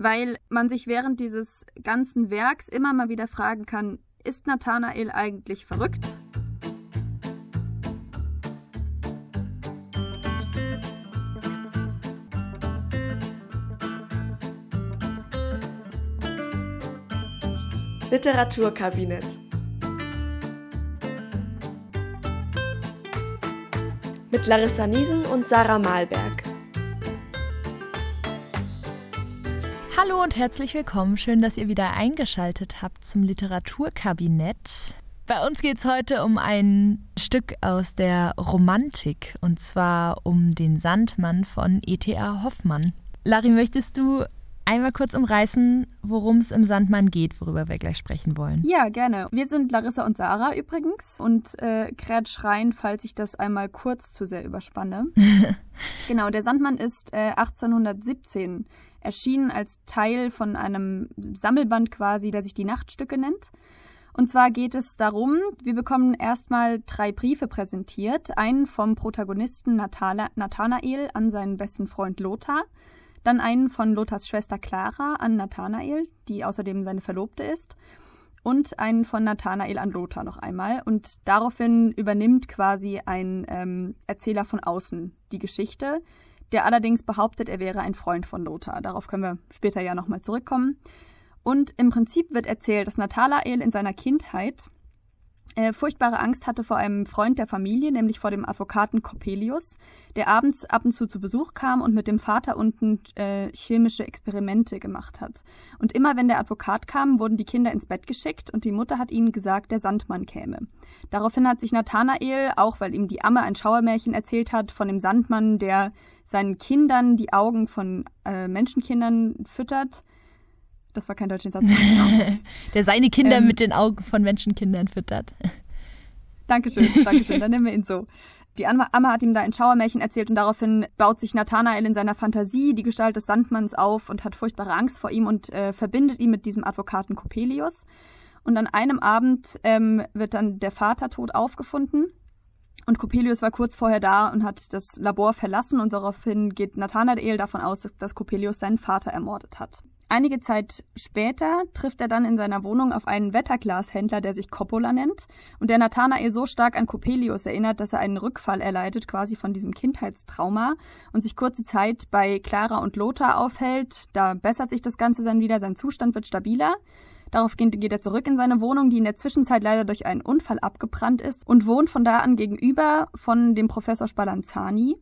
weil man sich während dieses ganzen Werks immer mal wieder fragen kann, ist Nathanael eigentlich verrückt? Literaturkabinett mit Larissa Niesen und Sarah Malberg. Hallo und herzlich willkommen. Schön, dass ihr wieder eingeschaltet habt zum Literaturkabinett. Bei uns geht es heute um ein Stück aus der Romantik und zwar um den Sandmann von E.T.A. Hoffmann. Larry, möchtest du einmal kurz umreißen, worum es im Sandmann geht, worüber wir gleich sprechen wollen? Ja, gerne. Wir sind Larissa und Sarah übrigens und äh, krätsch rein, falls ich das einmal kurz zu sehr überspanne. genau, der Sandmann ist äh, 1817 erschienen als Teil von einem Sammelband quasi, der sich die Nachtstücke nennt. Und zwar geht es darum, wir bekommen erstmal drei Briefe präsentiert. Einen vom Protagonisten Nathanael an seinen besten Freund Lothar, dann einen von Lothars Schwester Clara an Nathanael, die außerdem seine Verlobte ist, und einen von Nathanael an Lothar noch einmal. Und daraufhin übernimmt quasi ein ähm, Erzähler von außen die Geschichte, der allerdings behauptet, er wäre ein Freund von Lothar. Darauf können wir später ja nochmal zurückkommen. Und im Prinzip wird erzählt, dass Nathanael in seiner Kindheit äh, furchtbare Angst hatte vor einem Freund der Familie, nämlich vor dem Advokaten Coppelius, der abends ab und zu zu Besuch kam und mit dem Vater unten äh, chemische Experimente gemacht hat. Und immer wenn der Advokat kam, wurden die Kinder ins Bett geschickt und die Mutter hat ihnen gesagt, der Sandmann käme. Daraufhin hat sich Nathanael, auch weil ihm die Amme ein Schauermärchen erzählt hat, von dem Sandmann, der seinen Kindern die Augen von äh, Menschenkindern füttert. Das war kein deutscher Satz. Der seine Kinder ähm, mit den Augen von Menschenkindern füttert. Dankeschön, Dankeschön, dann nennen wir ihn so. Die Amme hat ihm da ein Schauermärchen erzählt und daraufhin baut sich Nathanael in seiner Fantasie die Gestalt des Sandmanns auf und hat furchtbare Angst vor ihm und äh, verbindet ihn mit diesem Advokaten Coppelius. Und an einem Abend ähm, wird dann der Vater tot aufgefunden und Coppelius war kurz vorher da und hat das Labor verlassen und daraufhin geht Nathanael davon aus, dass, dass Coppelius seinen Vater ermordet hat. Einige Zeit später trifft er dann in seiner Wohnung auf einen Wetterglashändler, der sich Coppola nennt und der Nathanael so stark an Coppelius erinnert, dass er einen Rückfall erleidet, quasi von diesem Kindheitstrauma und sich kurze Zeit bei Clara und Lothar aufhält. Da bessert sich das Ganze dann wieder, sein Zustand wird stabiler. Darauf geht er zurück in seine Wohnung, die in der Zwischenzeit leider durch einen Unfall abgebrannt ist und wohnt von da an gegenüber von dem Professor Spallanzani.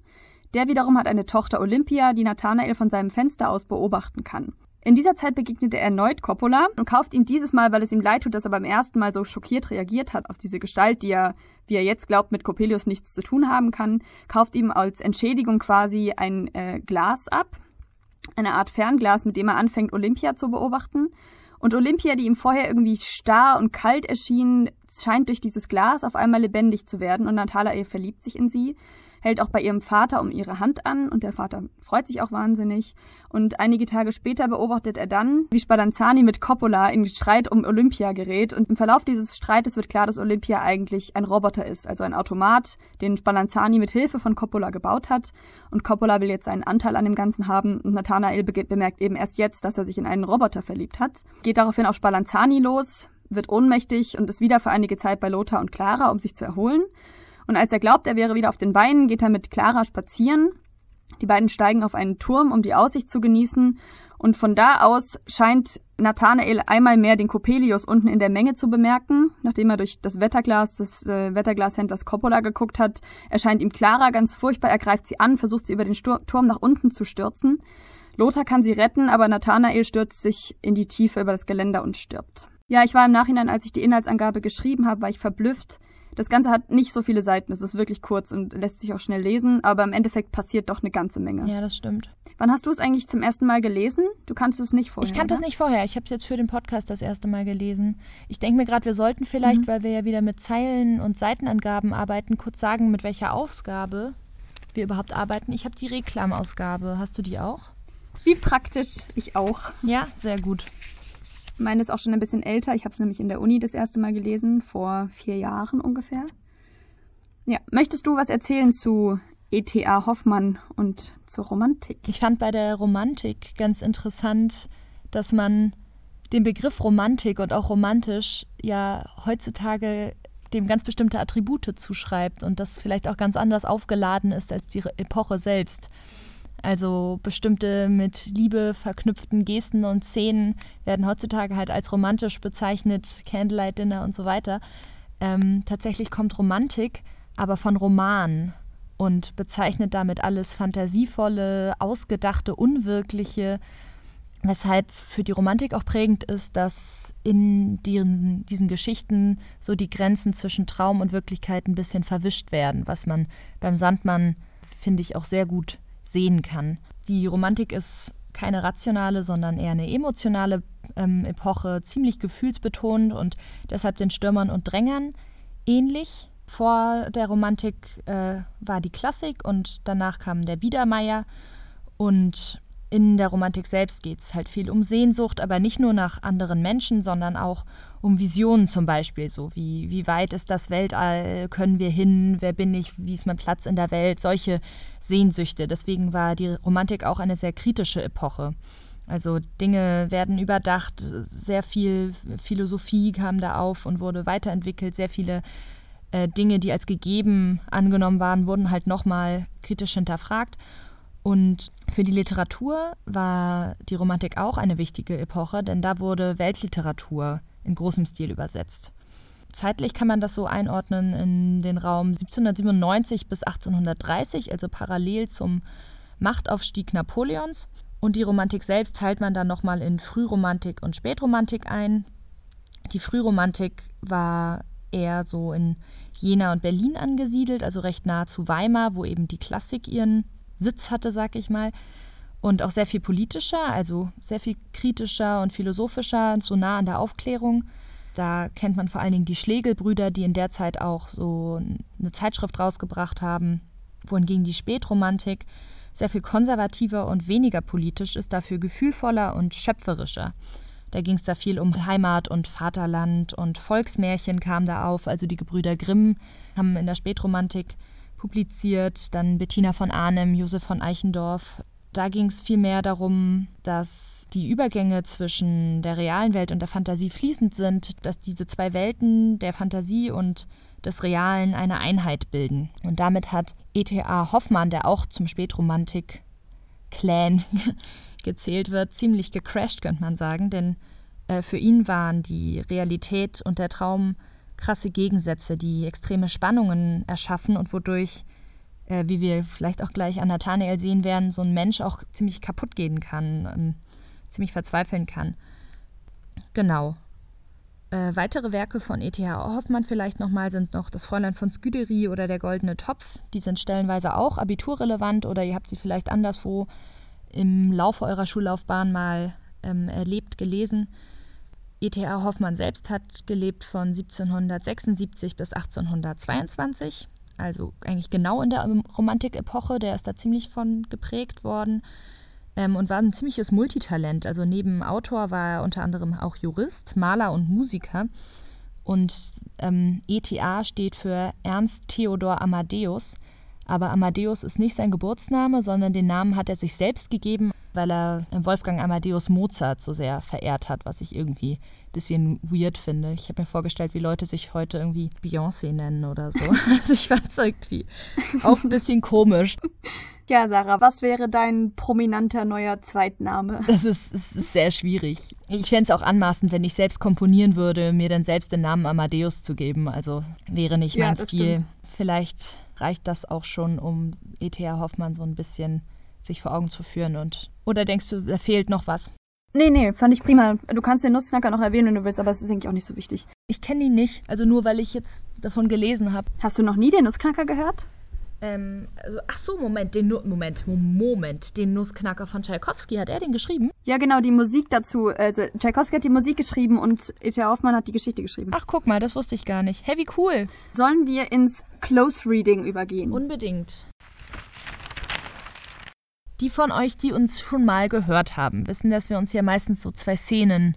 Der wiederum hat eine Tochter Olympia, die Nathanael von seinem Fenster aus beobachten kann. In dieser Zeit begegnet er erneut Coppola und kauft ihn dieses Mal, weil es ihm leid tut, dass er beim ersten Mal so schockiert reagiert hat auf diese Gestalt, die er, wie er jetzt glaubt, mit Coppelius nichts zu tun haben kann, kauft ihm als Entschädigung quasi ein äh, Glas ab, eine Art Fernglas, mit dem er anfängt, Olympia zu beobachten. Und Olympia, die ihm vorher irgendwie starr und kalt erschien, scheint durch dieses Glas auf einmal lebendig zu werden und Nathanael verliebt sich in sie hält auch bei ihrem Vater um ihre Hand an und der Vater freut sich auch wahnsinnig. Und einige Tage später beobachtet er dann, wie Spallanzani mit Coppola in Streit um Olympia gerät. Und im Verlauf dieses Streites wird klar, dass Olympia eigentlich ein Roboter ist, also ein Automat, den Spallanzani mit Hilfe von Coppola gebaut hat. Und Coppola will jetzt einen Anteil an dem Ganzen haben und Nathanael bemerkt eben erst jetzt, dass er sich in einen Roboter verliebt hat. Geht daraufhin auf Spallanzani los, wird ohnmächtig und ist wieder für einige Zeit bei Lothar und Clara, um sich zu erholen. Und als er glaubt, er wäre wieder auf den Beinen, geht er mit Clara spazieren. Die beiden steigen auf einen Turm, um die Aussicht zu genießen. Und von da aus scheint Nathanael einmal mehr den Coppelius unten in der Menge zu bemerken. Nachdem er durch das Wetterglas des äh, Wetterglashändlers Coppola geguckt hat, erscheint ihm Clara ganz furchtbar. Er greift sie an, versucht sie über den Stur Turm nach unten zu stürzen. Lothar kann sie retten, aber Nathanael stürzt sich in die Tiefe über das Geländer und stirbt. Ja, ich war im Nachhinein, als ich die Inhaltsangabe geschrieben habe, war ich verblüfft, das Ganze hat nicht so viele Seiten, es ist wirklich kurz und lässt sich auch schnell lesen, aber im Endeffekt passiert doch eine ganze Menge. Ja, das stimmt. Wann hast du es eigentlich zum ersten Mal gelesen? Du kannst es nicht vorher. Ich kannte es nicht vorher. Ich habe es jetzt für den Podcast das erste Mal gelesen. Ich denke mir gerade, wir sollten vielleicht, mhm. weil wir ja wieder mit Zeilen und Seitenangaben arbeiten, kurz sagen, mit welcher Ausgabe wir überhaupt arbeiten. Ich habe die Reklamausgabe. Hast du die auch? Wie praktisch. Ich auch. Ja, sehr gut. Meine ist auch schon ein bisschen älter. Ich habe es nämlich in der Uni das erste Mal gelesen, vor vier Jahren ungefähr. Ja, möchtest du was erzählen zu E.T.A. Hoffmann und zur Romantik? Ich fand bei der Romantik ganz interessant, dass man den Begriff Romantik und auch romantisch ja heutzutage dem ganz bestimmte Attribute zuschreibt und das vielleicht auch ganz anders aufgeladen ist als die Epoche selbst. Also bestimmte mit Liebe verknüpften Gesten und Szenen werden heutzutage halt als romantisch bezeichnet, Candlelight Dinner und so weiter. Ähm, tatsächlich kommt Romantik aber von Roman und bezeichnet damit alles Fantasievolle, Ausgedachte, Unwirkliche, weshalb für die Romantik auch prägend ist, dass in diesen, diesen Geschichten so die Grenzen zwischen Traum und Wirklichkeit ein bisschen verwischt werden, was man beim Sandmann, finde ich, auch sehr gut sehen kann. Die Romantik ist keine rationale, sondern eher eine emotionale ähm, Epoche, ziemlich gefühlsbetont und deshalb den Stürmern und Drängern ähnlich. Vor der Romantik äh, war die Klassik und danach kam der Biedermeier. Und in der Romantik selbst geht es halt viel um Sehnsucht, aber nicht nur nach anderen Menschen, sondern auch um Visionen zum Beispiel. So wie, wie weit ist das Weltall, können wir hin, wer bin ich, wie ist mein Platz in der Welt, solche Sehnsüchte. Deswegen war die Romantik auch eine sehr kritische Epoche. Also Dinge werden überdacht, sehr viel Philosophie kam da auf und wurde weiterentwickelt, sehr viele äh, Dinge, die als gegeben angenommen waren, wurden halt nochmal kritisch hinterfragt. Und für die Literatur war die Romantik auch eine wichtige Epoche, denn da wurde Weltliteratur in großem Stil übersetzt. Zeitlich kann man das so einordnen in den Raum 1797 bis 1830, also parallel zum Machtaufstieg Napoleons. Und die Romantik selbst teilt man dann nochmal in Frühromantik und Spätromantik ein. Die Frühromantik war eher so in Jena und Berlin angesiedelt, also recht nah zu Weimar, wo eben die Klassik ihren Sitz hatte, sag ich mal. Und auch sehr viel politischer, also sehr viel kritischer und philosophischer, so nah an der Aufklärung. Da kennt man vor allen Dingen die Schlegelbrüder, die in der Zeit auch so eine Zeitschrift rausgebracht haben, wohingegen die Spätromantik sehr viel konservativer und weniger politisch ist, dafür gefühlvoller und schöpferischer. Da ging es da viel um Heimat und Vaterland und Volksmärchen kam da auf. Also die Gebrüder Grimm haben in der Spätromantik publiziert, dann Bettina von Arnim, Josef von Eichendorff. Da ging es vielmehr darum, dass die Übergänge zwischen der realen Welt und der Fantasie fließend sind, dass diese zwei Welten der Fantasie und des Realen eine Einheit bilden. Und damit hat E.T.A. Hoffmann, der auch zum Spätromantik-Clan gezählt wird, ziemlich gecrashed, könnte man sagen, denn äh, für ihn waren die Realität und der Traum krasse Gegensätze, die extreme Spannungen erschaffen und wodurch, äh, wie wir vielleicht auch gleich an Nathanael sehen werden, so ein Mensch auch ziemlich kaputt gehen kann, ähm, ziemlich verzweifeln kann. Genau. Äh, weitere Werke von E.T.H. Hoffmann vielleicht nochmal sind noch Das Fräulein von Sküderie oder Der Goldene Topf. Die sind stellenweise auch abiturrelevant oder ihr habt sie vielleicht anderswo im Laufe eurer Schullaufbahn mal ähm, erlebt, gelesen. E.T.A. Hoffmann selbst hat gelebt von 1776 bis 1822, also eigentlich genau in der Romantikepoche, der ist da ziemlich von geprägt worden ähm, und war ein ziemliches Multitalent. Also neben Autor war er unter anderem auch Jurist, Maler und Musiker. Und ähm, ETA steht für Ernst Theodor Amadeus. Aber Amadeus ist nicht sein Geburtsname, sondern den Namen hat er sich selbst gegeben, weil er Wolfgang Amadeus Mozart so sehr verehrt hat, was ich irgendwie bisschen weird finde. Ich habe mir vorgestellt, wie Leute sich heute irgendwie Beyoncé nennen oder so. also ich fand es irgendwie auch ein bisschen komisch. Ja, Sarah, was wäre dein prominenter neuer Zweitname? Das ist, ist sehr schwierig. Ich fände es auch anmaßend, wenn ich selbst komponieren würde, mir dann selbst den Namen Amadeus zu geben. Also wäre nicht mein ja, Stil. Stimmt. Vielleicht reicht das auch schon, um E.T.A. Hoffmann so ein bisschen sich vor Augen zu führen. Und oder denkst du, da fehlt noch was? Nee, nee, fand ich prima. Du kannst den Nussknacker noch erwähnen, wenn du willst, aber es ist eigentlich auch nicht so wichtig. Ich kenne ihn nicht, also nur weil ich jetzt davon gelesen habe. Hast du noch nie den Nussknacker gehört? Ähm, also, ach so, Moment, den Moment, Moment, den Nussknacker von Tchaikovsky, hat er den geschrieben? Ja, genau, die Musik dazu. Also Tchaikovsky hat die Musik geschrieben und E.T.A. Hoffmann hat die Geschichte geschrieben. Ach, guck mal, das wusste ich gar nicht. Hey, wie cool. Sollen wir ins Close Reading übergehen? Unbedingt. Die von euch, die uns schon mal gehört haben, wissen, dass wir uns ja meistens so zwei Szenen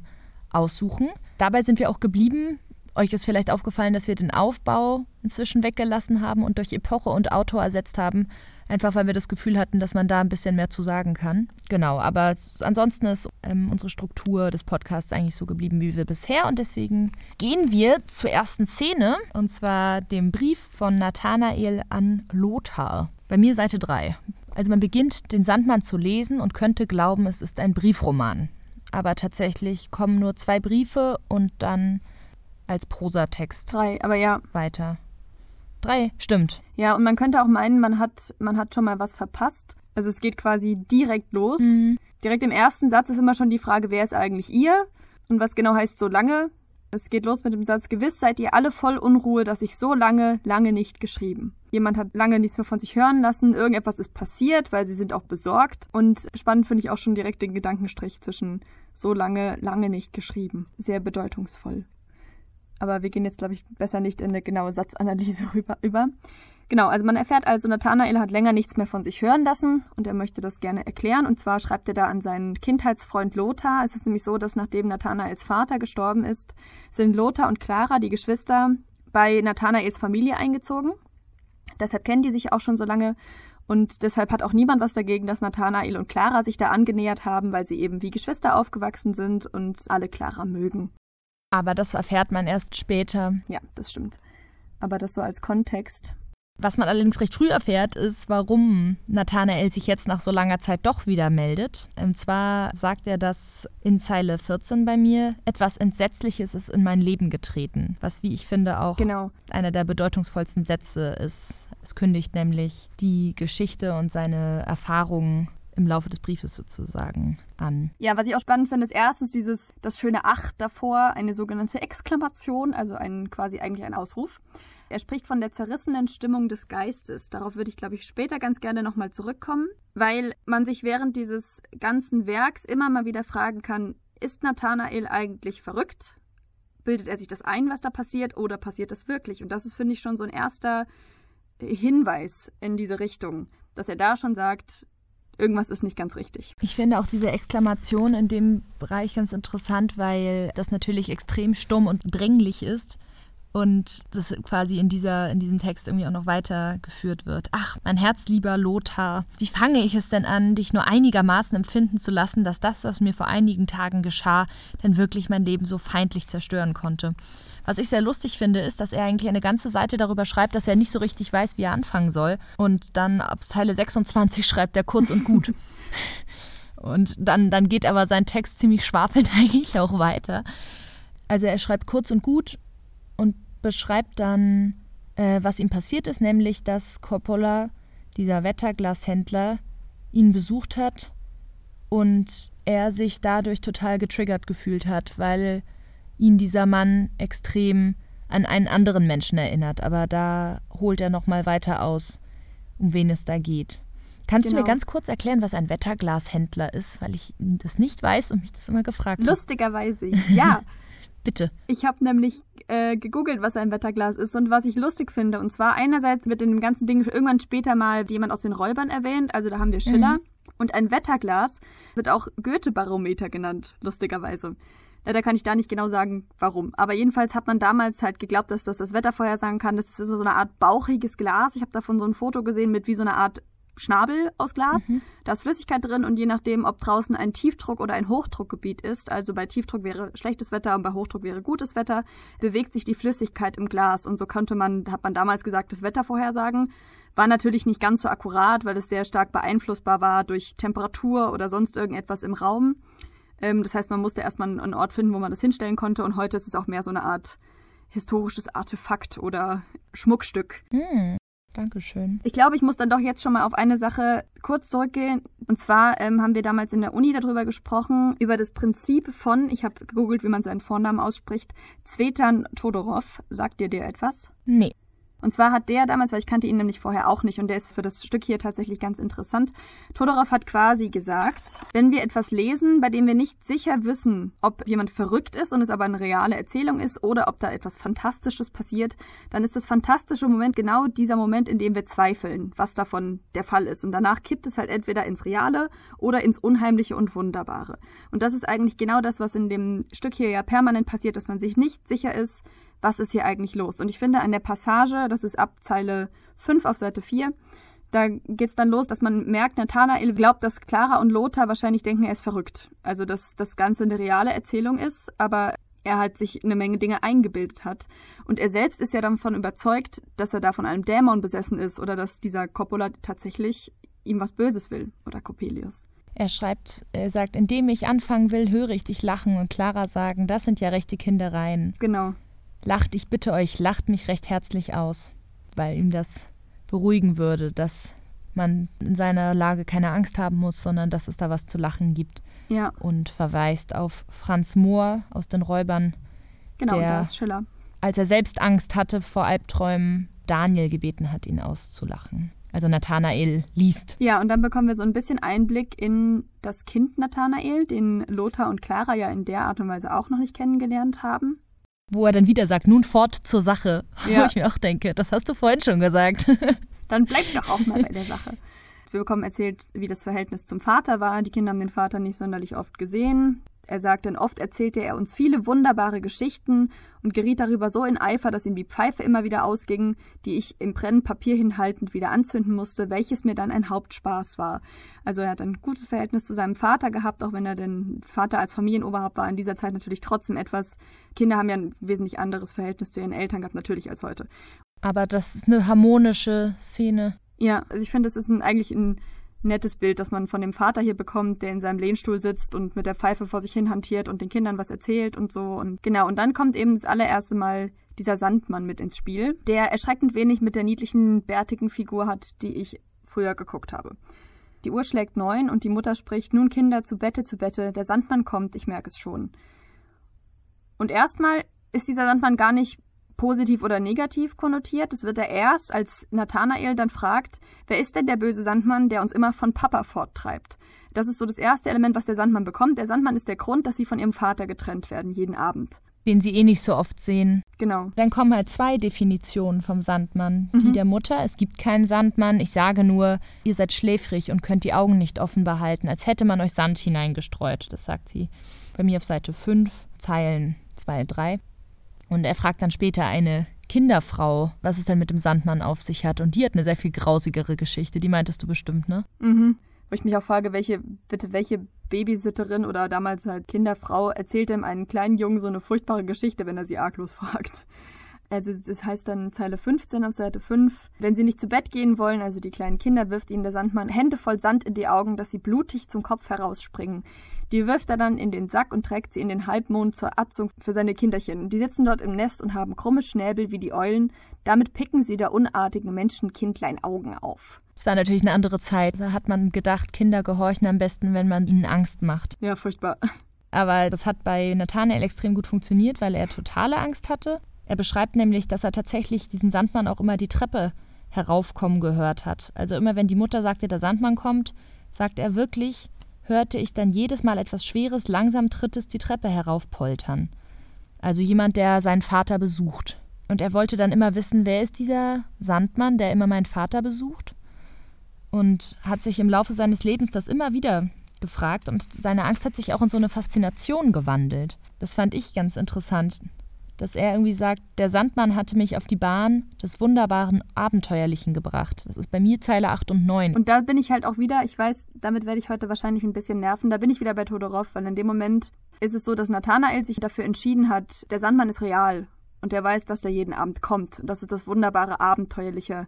aussuchen. Dabei sind wir auch geblieben, euch ist vielleicht aufgefallen, dass wir den Aufbau inzwischen weggelassen haben und durch Epoche und Autor ersetzt haben. Einfach weil wir das Gefühl hatten, dass man da ein bisschen mehr zu sagen kann. Genau, aber ansonsten ist ähm, unsere Struktur des Podcasts eigentlich so geblieben wie wir bisher. Und deswegen gehen wir zur ersten Szene, und zwar dem Brief von Nathanael an Lothar. Bei mir Seite 3. Also man beginnt den Sandmann zu lesen und könnte glauben, es ist ein Briefroman. Aber tatsächlich kommen nur zwei Briefe und dann als Prosatext. Drei, aber ja. Weiter. Drei, stimmt. Ja, und man könnte auch meinen, man hat, man hat schon mal was verpasst. Also es geht quasi direkt los. Mhm. Direkt im ersten Satz ist immer schon die Frage, wer ist eigentlich ihr? Und was genau heißt so lange? Es geht los mit dem Satz, gewiss seid ihr alle voll Unruhe, dass ich so lange, lange nicht geschrieben. Jemand hat lange nichts mehr von sich hören lassen, irgendetwas ist passiert, weil sie sind auch besorgt. Und spannend finde ich auch schon direkt den Gedankenstrich zwischen so lange, lange nicht geschrieben. Sehr bedeutungsvoll. Aber wir gehen jetzt, glaube ich, besser nicht in eine genaue Satzanalyse rüber, über. Genau, also man erfährt also, Nathanael hat länger nichts mehr von sich hören lassen und er möchte das gerne erklären. Und zwar schreibt er da an seinen Kindheitsfreund Lothar. Es ist nämlich so, dass nachdem Nathanaels Vater gestorben ist, sind Lothar und Clara, die Geschwister, bei Nathanaels Familie eingezogen. Deshalb kennen die sich auch schon so lange und deshalb hat auch niemand was dagegen, dass Nathanael und Clara sich da angenähert haben, weil sie eben wie Geschwister aufgewachsen sind und alle Clara mögen. Aber das erfährt man erst später. Ja, das stimmt. Aber das so als Kontext. Was man allerdings recht früh erfährt, ist, warum Nathanael sich jetzt nach so langer Zeit doch wieder meldet. Und zwar sagt er das in Zeile 14 bei mir. Etwas Entsetzliches ist in mein Leben getreten. Was, wie ich finde, auch genau. einer der bedeutungsvollsten Sätze ist. Es kündigt nämlich die Geschichte und seine Erfahrungen im Laufe des Briefes sozusagen an. Ja, was ich auch spannend finde, ist erstens dieses, das schöne Ach davor, eine sogenannte Exklamation, also ein, quasi eigentlich ein Ausruf. Er spricht von der zerrissenen Stimmung des Geistes. Darauf würde ich, glaube ich, später ganz gerne nochmal zurückkommen, weil man sich während dieses ganzen Werks immer mal wieder fragen kann, ist Nathanael eigentlich verrückt? Bildet er sich das ein, was da passiert, oder passiert das wirklich? Und das ist, finde ich, schon so ein erster Hinweis in diese Richtung, dass er da schon sagt, irgendwas ist nicht ganz richtig. Ich finde auch diese Exklamation in dem Bereich ganz interessant, weil das natürlich extrem stumm und dränglich ist und das quasi in, dieser, in diesem Text irgendwie auch noch weitergeführt wird. Ach, mein herzlieber Lothar, wie fange ich es denn an, dich nur einigermaßen empfinden zu lassen, dass das, was mir vor einigen Tagen geschah, denn wirklich mein Leben so feindlich zerstören konnte? Was ich sehr lustig finde, ist, dass er eigentlich eine ganze Seite darüber schreibt, dass er nicht so richtig weiß, wie er anfangen soll. Und dann ab Zeile 26 schreibt er kurz und gut. und dann, dann geht aber sein Text ziemlich schwafelnd eigentlich auch weiter. Also er schreibt kurz und gut und beschreibt dann, äh, was ihm passiert ist, nämlich dass Coppola, dieser Wetterglashändler, ihn besucht hat und er sich dadurch total getriggert gefühlt hat, weil ihn dieser Mann extrem an einen anderen Menschen erinnert. Aber da holt er noch mal weiter aus, um wen es da geht. Kannst genau. du mir genau. ganz kurz erklären, was ein Wetterglashändler ist, weil ich das nicht weiß und mich das immer gefragt habe? Lustigerweise, ja. Bitte. Ich habe nämlich äh, gegoogelt, was ein Wetterglas ist und was ich lustig finde. Und zwar einerseits wird in dem ganzen Ding irgendwann später mal jemand aus den Räubern erwähnt. Also da haben wir Schiller. Mhm. Und ein Wetterglas wird auch Goethe-Barometer genannt, lustigerweise. Leider kann ich da nicht genau sagen, warum. Aber jedenfalls hat man damals halt geglaubt, dass das das Wetter vorhersagen kann. Das ist so eine Art bauchiges Glas. Ich habe davon so ein Foto gesehen mit wie so eine Art Schnabel aus Glas. Mhm. Da ist Flüssigkeit drin und je nachdem, ob draußen ein Tiefdruck oder ein Hochdruckgebiet ist, also bei Tiefdruck wäre schlechtes Wetter und bei Hochdruck wäre gutes Wetter, bewegt sich die Flüssigkeit im Glas und so konnte man, hat man damals gesagt, das Wetter vorhersagen. War natürlich nicht ganz so akkurat, weil es sehr stark beeinflussbar war durch Temperatur oder sonst irgendetwas im Raum. Ähm, das heißt, man musste erstmal einen Ort finden, wo man das hinstellen konnte. Und heute ist es auch mehr so eine Art historisches Artefakt oder Schmuckstück. Hm. Dankeschön. Ich glaube, ich muss dann doch jetzt schon mal auf eine Sache kurz zurückgehen. Und zwar ähm, haben wir damals in der Uni darüber gesprochen, über das Prinzip von, ich habe gegoogelt, wie man seinen Vornamen ausspricht, Zvetan Todorov. Sagt dir dir etwas? Nee. Und zwar hat der damals, weil ich kannte ihn nämlich vorher auch nicht und der ist für das Stück hier tatsächlich ganz interessant. Todorov hat quasi gesagt, wenn wir etwas lesen, bei dem wir nicht sicher wissen, ob jemand verrückt ist und es aber eine reale Erzählung ist oder ob da etwas Fantastisches passiert, dann ist das fantastische Moment genau dieser Moment, in dem wir zweifeln, was davon der Fall ist. Und danach kippt es halt entweder ins Reale oder ins Unheimliche und Wunderbare. Und das ist eigentlich genau das, was in dem Stück hier ja permanent passiert, dass man sich nicht sicher ist, was ist hier eigentlich los? Und ich finde an der Passage, das ist ab Zeile 5 auf Seite 4, Da geht's dann los, dass man merkt, Nathanael glaubt, dass Clara und Lothar wahrscheinlich denken, er ist verrückt. Also, dass das Ganze eine reale Erzählung ist, aber er halt sich eine Menge Dinge eingebildet hat. Und er selbst ist ja davon überzeugt, dass er da von einem Dämon besessen ist oder dass dieser Coppola tatsächlich ihm was Böses will oder Coppelius. Er schreibt, er sagt, indem ich anfangen will, höre ich dich lachen und Clara sagen, das sind ja rechte Kindereien. Genau. Lacht, ich bitte euch, lacht mich recht herzlich aus, weil ihm das beruhigen würde, dass man in seiner Lage keine Angst haben muss, sondern dass es da was zu lachen gibt. Ja. Und verweist auf Franz Mohr aus den Räubern, genau, der, ist Schiller. als er selbst Angst hatte vor Albträumen, Daniel gebeten hat, ihn auszulachen. Also Nathanael liest. Ja, und dann bekommen wir so ein bisschen Einblick in das Kind Nathanael, den Lothar und Clara ja in der Art und Weise auch noch nicht kennengelernt haben. Wo er dann wieder sagt, nun fort zur Sache. Ja. Wo ich mir auch denke, das hast du vorhin schon gesagt. Dann bleibt doch auch mal bei der Sache. Wir bekommen erzählt, wie das Verhältnis zum Vater war. Die Kinder haben den Vater nicht sonderlich oft gesehen. Er sagt dann, oft erzählte er uns viele wunderbare Geschichten und geriet darüber so in Eifer, dass ihm die Pfeife immer wieder ausging, die ich im brennenden Papier hinhaltend wieder anzünden musste, welches mir dann ein Hauptspaß war. Also er hat ein gutes Verhältnis zu seinem Vater gehabt, auch wenn er den Vater als Familienoberhaupt war, in dieser Zeit natürlich trotzdem etwas. Kinder haben ja ein wesentlich anderes Verhältnis zu ihren Eltern gehabt, natürlich als heute. Aber das ist eine harmonische Szene. Ja, also ich finde, es ist ein, eigentlich ein nettes Bild, das man von dem Vater hier bekommt, der in seinem Lehnstuhl sitzt und mit der Pfeife vor sich hin hantiert und den Kindern was erzählt und so. Und genau, und dann kommt eben das allererste Mal dieser Sandmann mit ins Spiel, der erschreckend wenig mit der niedlichen, bärtigen Figur hat, die ich früher geguckt habe. Die Uhr schlägt neun und die Mutter spricht, nun Kinder, zu Bette, zu Bette, der Sandmann kommt, ich merke es schon. Und erstmal ist dieser Sandmann gar nicht positiv oder negativ konnotiert. Das wird er erst, als Nathanael dann fragt, wer ist denn der böse Sandmann, der uns immer von Papa forttreibt? Das ist so das erste Element, was der Sandmann bekommt. Der Sandmann ist der Grund, dass sie von ihrem Vater getrennt werden, jeden Abend. Den sie eh nicht so oft sehen. Genau. Dann kommen halt zwei Definitionen vom Sandmann. Mhm. Die der Mutter, es gibt keinen Sandmann, ich sage nur, ihr seid schläfrig und könnt die Augen nicht offen behalten, als hätte man euch Sand hineingestreut. Das sagt sie bei mir auf Seite 5, Zeilen 2, 3. Und er fragt dann später eine Kinderfrau, was es denn mit dem Sandmann auf sich hat. Und die hat eine sehr viel grausigere Geschichte. Die meintest du bestimmt, ne? Mhm. Wo ich mich auch frage, welche, bitte welche Babysitterin oder damals halt Kinderfrau erzählt dem einen kleinen Jungen so eine furchtbare Geschichte, wenn er sie arglos fragt. Also das heißt dann Zeile 15 auf Seite 5. Wenn sie nicht zu Bett gehen wollen, also die kleinen Kinder, wirft ihnen der Sandmann Hände voll Sand in die Augen, dass sie blutig zum Kopf herausspringen. Die wirft er dann in den Sack und trägt sie in den Halbmond zur Atzung für seine Kinderchen. Die sitzen dort im Nest und haben krumme Schnäbel wie die Eulen. Damit picken sie der unartigen Menschenkindlein Augen auf. Es war natürlich eine andere Zeit. Da hat man gedacht, Kinder gehorchen am besten, wenn man ihnen Angst macht. Ja, furchtbar. Aber das hat bei Nathanael extrem gut funktioniert, weil er totale Angst hatte. Er beschreibt nämlich, dass er tatsächlich diesen Sandmann auch immer die Treppe heraufkommen gehört hat. Also immer wenn die Mutter sagte, der Sandmann kommt, sagt er wirklich, hörte ich dann jedes Mal etwas Schweres, langsam Trittes die Treppe heraufpoltern. Also jemand, der seinen Vater besucht. Und er wollte dann immer wissen, wer ist dieser Sandmann, der immer meinen Vater besucht? Und hat sich im Laufe seines Lebens das immer wieder gefragt und seine Angst hat sich auch in so eine Faszination gewandelt. Das fand ich ganz interessant, dass er irgendwie sagt, der Sandmann hatte mich auf die Bahn des wunderbaren Abenteuerlichen gebracht. Das ist bei mir Zeile 8 und 9. Und da bin ich halt auch wieder, ich weiß, damit werde ich heute wahrscheinlich ein bisschen nerven, da bin ich wieder bei Todorov, weil in dem Moment ist es so, dass Nathanael sich dafür entschieden hat, der Sandmann ist real und er weiß, dass der jeden Abend kommt. Und das ist das wunderbare Abenteuerliche.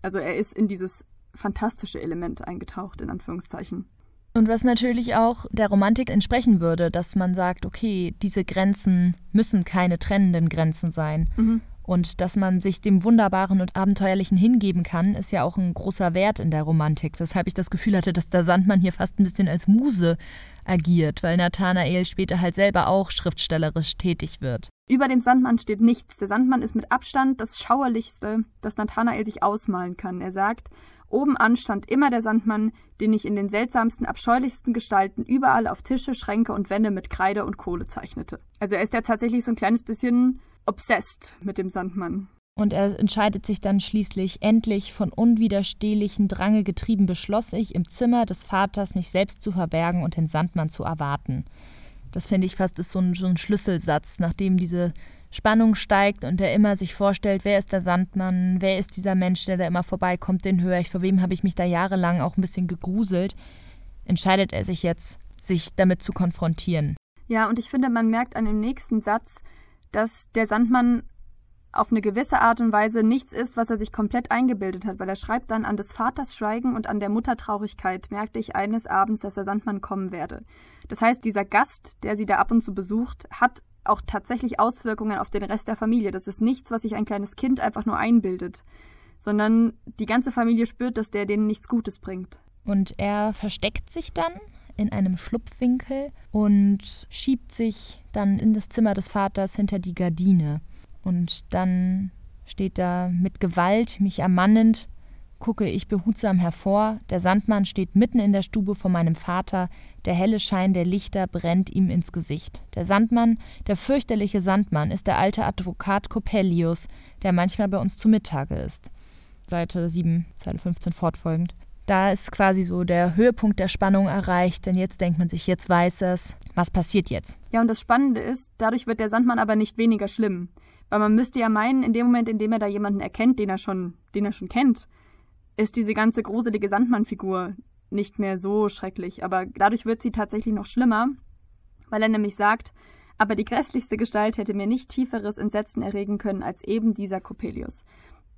Also er ist in dieses fantastische Element eingetaucht, in Anführungszeichen. Und was natürlich auch der Romantik entsprechen würde, dass man sagt, okay, diese Grenzen müssen keine trennenden Grenzen sein. Mhm. Und dass man sich dem Wunderbaren und Abenteuerlichen hingeben kann, ist ja auch ein großer Wert in der Romantik. Weshalb ich das Gefühl hatte, dass der Sandmann hier fast ein bisschen als Muse agiert, weil Nathanael später halt selber auch schriftstellerisch tätig wird. Über dem Sandmann steht nichts. Der Sandmann ist mit Abstand das Schauerlichste, das Nathanael sich ausmalen kann. Er sagt, Obenan stand immer der Sandmann, den ich in den seltsamsten, abscheulichsten Gestalten überall auf Tische, Schränke und Wände mit Kreide und Kohle zeichnete. Also er ist ja tatsächlich so ein kleines bisschen obsessed mit dem Sandmann. Und er entscheidet sich dann schließlich, endlich von unwiderstehlichen Drange getrieben beschloss ich, im Zimmer des Vaters mich selbst zu verbergen und den Sandmann zu erwarten. Das finde ich fast ist so ein, so ein Schlüsselsatz, nachdem diese Spannung steigt und er immer sich vorstellt, wer ist der Sandmann, wer ist dieser Mensch, der da immer vorbeikommt, den höre ich, vor wem habe ich mich da jahrelang auch ein bisschen gegruselt, entscheidet er sich jetzt, sich damit zu konfrontieren. Ja, und ich finde, man merkt an dem nächsten Satz, dass der Sandmann auf eine gewisse Art und Weise nichts ist, was er sich komplett eingebildet hat, weil er schreibt dann an des Vaters Schweigen und an der Mutter Traurigkeit merkte ich eines Abends, dass der Sandmann kommen werde. Das heißt, dieser Gast, der sie da ab und zu besucht, hat auch tatsächlich Auswirkungen auf den Rest der Familie. Das ist nichts, was sich ein kleines Kind einfach nur einbildet, sondern die ganze Familie spürt, dass der denen nichts Gutes bringt. Und er versteckt sich dann in einem Schlupfwinkel und schiebt sich dann in das Zimmer des Vaters hinter die Gardine. Und dann steht da mit Gewalt, mich ermannend, gucke ich behutsam hervor, der Sandmann steht mitten in der Stube vor meinem Vater, der helle Schein der Lichter brennt ihm ins Gesicht. Der Sandmann, der fürchterliche Sandmann, ist der alte Advokat Coppelius, der manchmal bei uns zu Mittage ist. Seite 7, Seite 15 fortfolgend. Da ist quasi so der Höhepunkt der Spannung erreicht, denn jetzt denkt man sich, jetzt weiß es, was passiert jetzt. Ja, und das Spannende ist, dadurch wird der Sandmann aber nicht weniger schlimm. Weil man müsste ja meinen, in dem Moment, in dem er da jemanden erkennt, den er schon, den er schon kennt, ist diese ganze gruselige Sandmann-Figur nicht mehr so schrecklich. Aber dadurch wird sie tatsächlich noch schlimmer, weil er nämlich sagt, aber die grässlichste Gestalt hätte mir nicht tieferes Entsetzen erregen können als eben dieser Coppelius.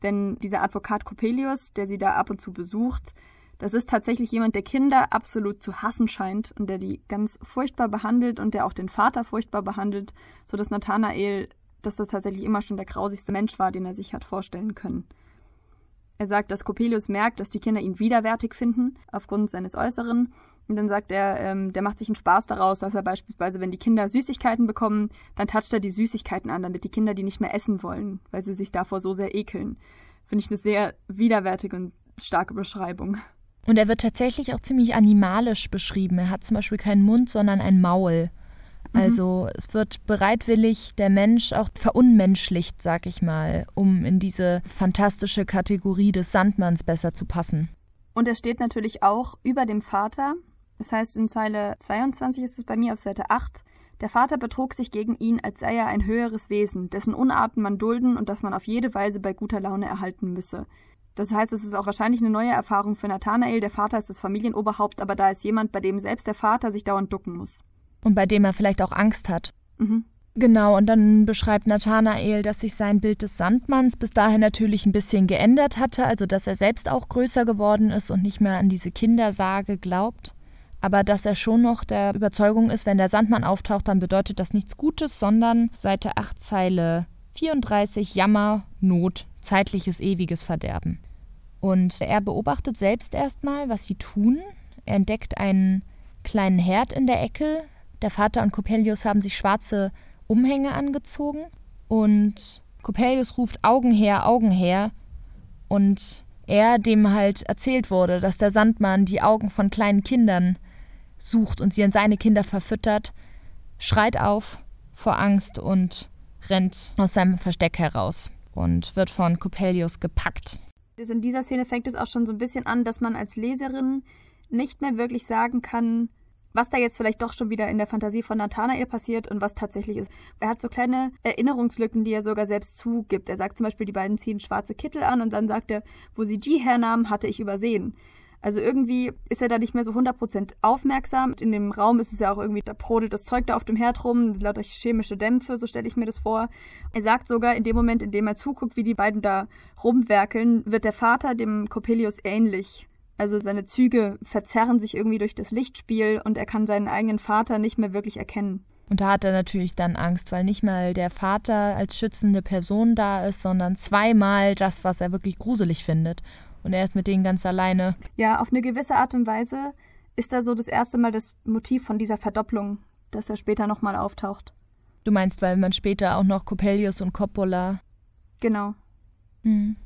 Denn dieser Advokat Coppelius, der sie da ab und zu besucht, das ist tatsächlich jemand, der Kinder absolut zu hassen scheint und der die ganz furchtbar behandelt und der auch den Vater furchtbar behandelt, so dass Nathanael dass das tatsächlich immer schon der grausigste Mensch war, den er sich hat vorstellen können. Er sagt, dass Coppelius merkt, dass die Kinder ihn widerwärtig finden, aufgrund seines Äußeren. Und dann sagt er, ähm, der macht sich einen Spaß daraus, dass er beispielsweise, wenn die Kinder Süßigkeiten bekommen, dann toucht er die Süßigkeiten an, damit die Kinder die nicht mehr essen wollen, weil sie sich davor so sehr ekeln. Finde ich eine sehr widerwärtige und starke Beschreibung. Und er wird tatsächlich auch ziemlich animalisch beschrieben. Er hat zum Beispiel keinen Mund, sondern ein Maul. Mhm. Also es wird bereitwillig der Mensch auch verunmenschlicht, sag ich mal, um in diese fantastische Kategorie des Sandmanns besser zu passen. Und er steht natürlich auch über dem Vater. Das heißt, in Zeile 22 ist es bei mir auf Seite 8. Der Vater betrug sich gegen ihn, als sei er ein höheres Wesen, dessen Unarten man dulden und das man auf jede Weise bei guter Laune erhalten müsse. Das heißt, es ist auch wahrscheinlich eine neue Erfahrung für Nathanael. Der Vater ist das Familienoberhaupt, aber da ist jemand, bei dem selbst der Vater sich dauernd ducken muss. Und bei dem er vielleicht auch Angst hat. Mhm. Genau, und dann beschreibt Nathanael, dass sich sein Bild des Sandmanns bis dahin natürlich ein bisschen geändert hatte, also dass er selbst auch größer geworden ist und nicht mehr an diese Kindersage glaubt, aber dass er schon noch der Überzeugung ist, wenn der Sandmann auftaucht, dann bedeutet das nichts Gutes, sondern Seite 8 Zeile 34 Jammer, Not, zeitliches ewiges Verderben. Und er beobachtet selbst erstmal, was sie tun. Er entdeckt einen kleinen Herd in der Ecke, der Vater und Coppelius haben sich schwarze Umhänge angezogen und Coppelius ruft Augen her, Augen her und er, dem halt erzählt wurde, dass der Sandmann die Augen von kleinen Kindern sucht und sie an seine Kinder verfüttert, schreit auf vor Angst und rennt aus seinem Versteck heraus und wird von Coppelius gepackt. In dieser Szene fängt es auch schon so ein bisschen an, dass man als Leserin nicht mehr wirklich sagen kann, was da jetzt vielleicht doch schon wieder in der Fantasie von Nathanael passiert und was tatsächlich ist. Er hat so kleine Erinnerungslücken, die er sogar selbst zugibt. Er sagt zum Beispiel, die beiden ziehen schwarze Kittel an und dann sagt er, wo sie die hernahmen, hatte ich übersehen. Also irgendwie ist er da nicht mehr so 100% aufmerksam. In dem Raum ist es ja auch irgendwie, da brodelt das Zeug da auf dem Herd rum, lauter chemische Dämpfe, so stelle ich mir das vor. Er sagt sogar, in dem Moment, in dem er zuguckt, wie die beiden da rumwerkeln, wird der Vater dem Coppelius ähnlich. Also seine Züge verzerren sich irgendwie durch das Lichtspiel und er kann seinen eigenen Vater nicht mehr wirklich erkennen. Und da hat er natürlich dann Angst, weil nicht mal der Vater als schützende Person da ist, sondern zweimal das, was er wirklich gruselig findet. Und er ist mit denen ganz alleine. Ja, auf eine gewisse Art und Weise ist da so das erste Mal das Motiv von dieser Verdopplung, dass er später nochmal auftaucht. Du meinst, weil man später auch noch Coppelius und Coppola. Genau. Hm.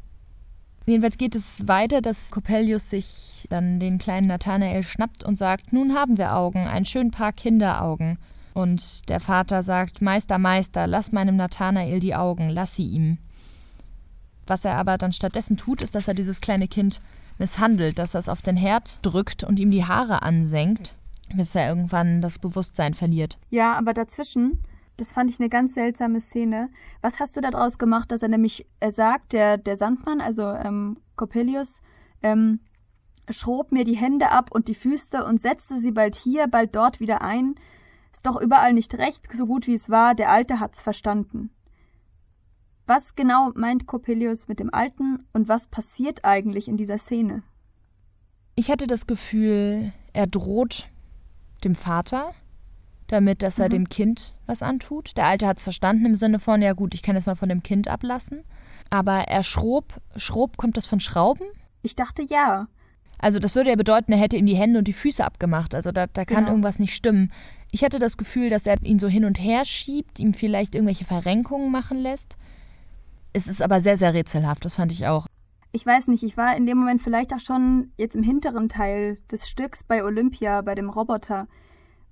Jedenfalls geht es weiter, dass Coppelius sich dann den kleinen Nathanael schnappt und sagt, nun haben wir Augen, ein schön paar Kinderaugen. Und der Vater sagt, Meister, Meister, lass meinem Nathanael die Augen, lass sie ihm. Was er aber dann stattdessen tut, ist, dass er dieses kleine Kind misshandelt, dass er es auf den Herd drückt und ihm die Haare ansenkt, bis er irgendwann das Bewusstsein verliert. Ja, aber dazwischen Das fand ich eine ganz seltsame Szene. Was hast du daraus gemacht, dass er nämlich, er sagt, der, der Sandmann, also ähm, Coppelius, ähm, schrob mir die Hände ab und die Füße und setzte sie bald hier, bald dort wieder ein. Ist doch überall nicht recht, so gut wie es war, der Alte hat's verstanden. Was genau meint Coppelius mit dem Alten und was passiert eigentlich in dieser Szene? Ich hatte das Gefühl, er droht dem Vater damit, dass er mhm. dem Kind was antut. Der Alte hat es verstanden im Sinne von, ja gut, ich kann es mal von dem Kind ablassen. Aber er schrob, schrob, kommt das von Schrauben? Ich dachte ja. Also das würde ja bedeuten, er hätte ihm die Hände und die Füße abgemacht. Also da, da kann genau. irgendwas nicht stimmen. Ich hatte das Gefühl, dass er ihn so hin und her schiebt, ihm vielleicht irgendwelche Verrenkungen machen lässt. Es ist aber sehr, sehr rätselhaft, das fand ich auch. Ich weiß nicht, ich war in dem Moment vielleicht auch schon jetzt im hinteren Teil des Stücks bei Olympia, bei dem Roboter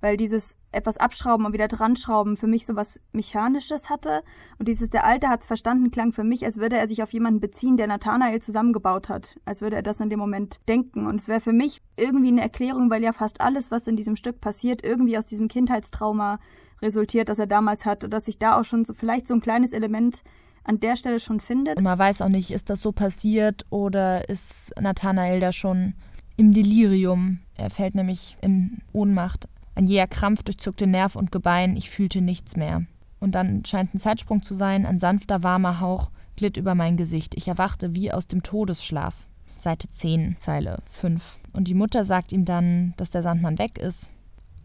weil dieses etwas abschrauben und wieder dran schrauben für mich so was Mechanisches hatte. Und dieses Der Alte hat's verstanden klang für mich, als würde er sich auf jemanden beziehen, der Nathanael zusammengebaut hat. Als würde er das in dem Moment denken. Und es wäre für mich irgendwie eine Erklärung, weil ja fast alles, was in diesem Stück passiert, irgendwie aus diesem Kindheitstrauma resultiert, das er damals hat. Und dass sich da auch schon so vielleicht so ein kleines Element an der Stelle schon findet. Man weiß auch nicht, ist das so passiert oder ist Nathanael da schon im Delirium? Er fällt nämlich in Ohnmacht ein jäher Krampf durchzuckte Nerv und Gebein, ich fühlte nichts mehr. Und dann scheint ein Zeitsprung zu sein, ein sanfter, warmer Hauch glitt über mein Gesicht. Ich erwachte wie aus dem Todesschlaf. Seite 10, Zeile 5. Und die Mutter sagt ihm dann, dass der Sandmann weg ist.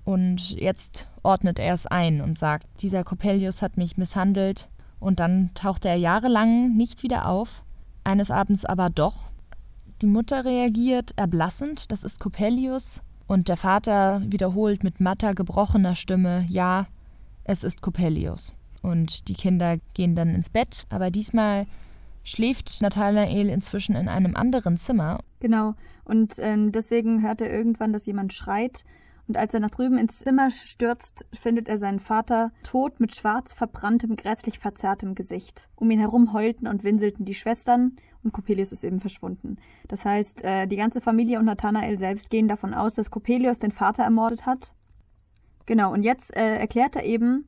Und jetzt ordnet er es ein und sagt, dieser Coppelius hat mich misshandelt. Und dann tauchte er jahrelang nicht wieder auf, eines Abends aber doch. Die Mutter reagiert erblassend, das ist Coppelius, und der Vater wiederholt mit matter, gebrochener Stimme, ja, es ist Coppelius. Und die Kinder gehen dann ins Bett, aber diesmal schläft Nathanael inzwischen in einem anderen Zimmer. Genau, und ähm, deswegen hört er irgendwann, dass jemand schreit und als er nach drüben ins Zimmer stürzt, findet er seinen Vater tot mit schwarz verbranntem, grässlich verzerrtem Gesicht. Um ihn herum heulten und winselten die Schwestern und Coppelius ist eben verschwunden. Das heißt, äh, die ganze Familie und Nathanael selbst gehen davon aus, dass Coppelius den Vater ermordet hat. Genau, und jetzt äh, erklärt er eben,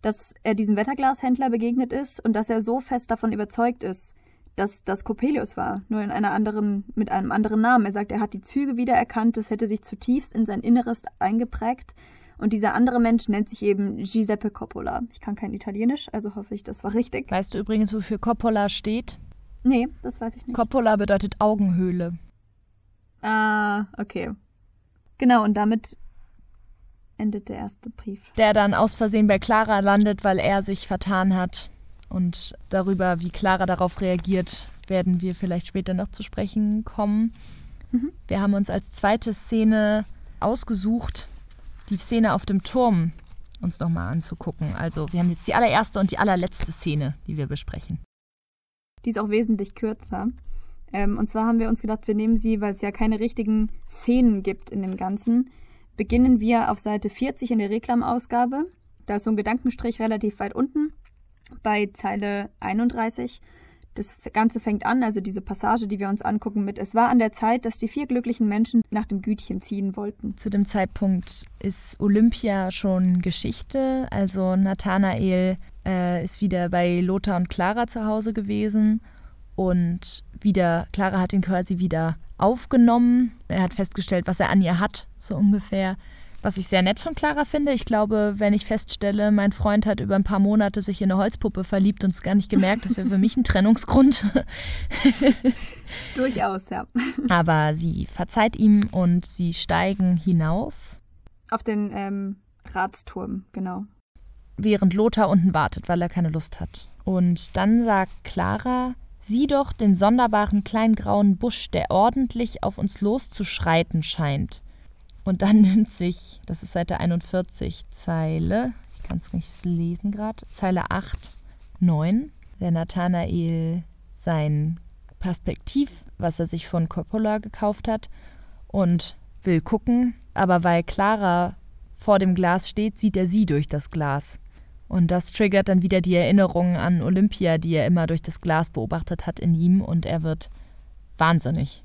dass er diesem Wetterglashändler begegnet ist und dass er so fest davon überzeugt ist, dass das Coppelius war, nur in einer anderen, mit einem anderen Namen. Er sagt, er hat die Züge wiedererkannt, das hätte sich zutiefst in sein Inneres eingeprägt. Und dieser andere Mensch nennt sich eben Giuseppe Coppola. Ich kann kein Italienisch, also hoffe ich, das war richtig. Weißt du übrigens, wofür Coppola steht? Nee, das weiß ich nicht. Coppola bedeutet Augenhöhle. Ah, okay. Genau, und damit endet der erste Brief. Der dann aus Versehen bei Clara landet, weil er sich vertan hat. Und darüber, wie Clara darauf reagiert, werden wir vielleicht später noch zu sprechen kommen. Mhm. Wir haben uns als zweite Szene ausgesucht, die Szene auf dem Turm uns nochmal anzugucken. Also wir haben jetzt die allererste und die allerletzte Szene, die wir besprechen. Die ist auch wesentlich kürzer. Ähm, und zwar haben wir uns gedacht, wir nehmen sie, weil es ja keine richtigen Szenen gibt in dem Ganzen. Beginnen wir auf Seite 40 in der Reklamausgabe. Da ist so ein Gedankenstrich relativ weit unten bei Zeile 31. Das Ganze fängt an, also diese Passage, die wir uns angucken, mit Es war an der Zeit, dass die vier glücklichen Menschen nach dem Gütchen ziehen wollten. Zu dem Zeitpunkt ist Olympia schon Geschichte. Also Nathanael äh, ist wieder bei Lothar und Clara zu Hause gewesen und wieder, Clara hat ihn quasi wieder aufgenommen. Er hat festgestellt, was er an ihr hat, so ungefähr. Was ich sehr nett von Clara finde. Ich glaube, wenn ich feststelle, mein Freund hat über ein paar Monate sich in eine Holzpuppe verliebt und es gar nicht gemerkt, das wäre für mich ein Trennungsgrund. Durchaus, ja. Aber sie verzeiht ihm und sie steigen hinauf. Auf den ähm, Ratsturm, genau. Während Lothar unten wartet, weil er keine Lust hat. Und dann sagt Clara, sieh doch den sonderbaren kleinen grauen Busch, der ordentlich auf uns loszuschreiten scheint. Und dann nimmt sich, das ist Seite 41, Zeile, ich kann es nicht lesen gerade, Zeile 8, 9, der Nathanael sein Perspektiv, was er sich von Coppola gekauft hat, und will gucken, aber weil Clara vor dem Glas steht, sieht er sie durch das Glas. Und das triggert dann wieder die Erinnerungen an Olympia, die er immer durch das Glas beobachtet hat in ihm, und er wird wahnsinnig.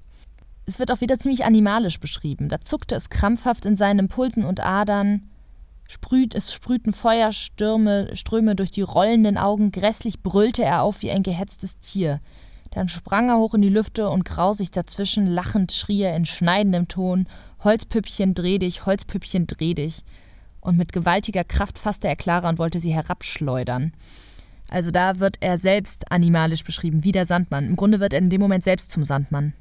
Es wird auch wieder ziemlich animalisch beschrieben. Da zuckte es krampfhaft in seinen Pulsen und Adern. sprüht, es sprühten Feuerstürme, Ströme durch die rollenden Augen, grässlich brüllte er auf wie ein gehetztes Tier. Dann sprang er hoch in die Lüfte und grausig dazwischen, lachend schrie er in schneidendem Ton: Holzpüppchen, dreh dich, Holzpüppchen, dreh dich. Und mit gewaltiger Kraft fasste er Clara und wollte sie herabschleudern. Also da wird er selbst animalisch beschrieben, wie der Sandmann. Im Grunde wird er in dem Moment selbst zum Sandmann.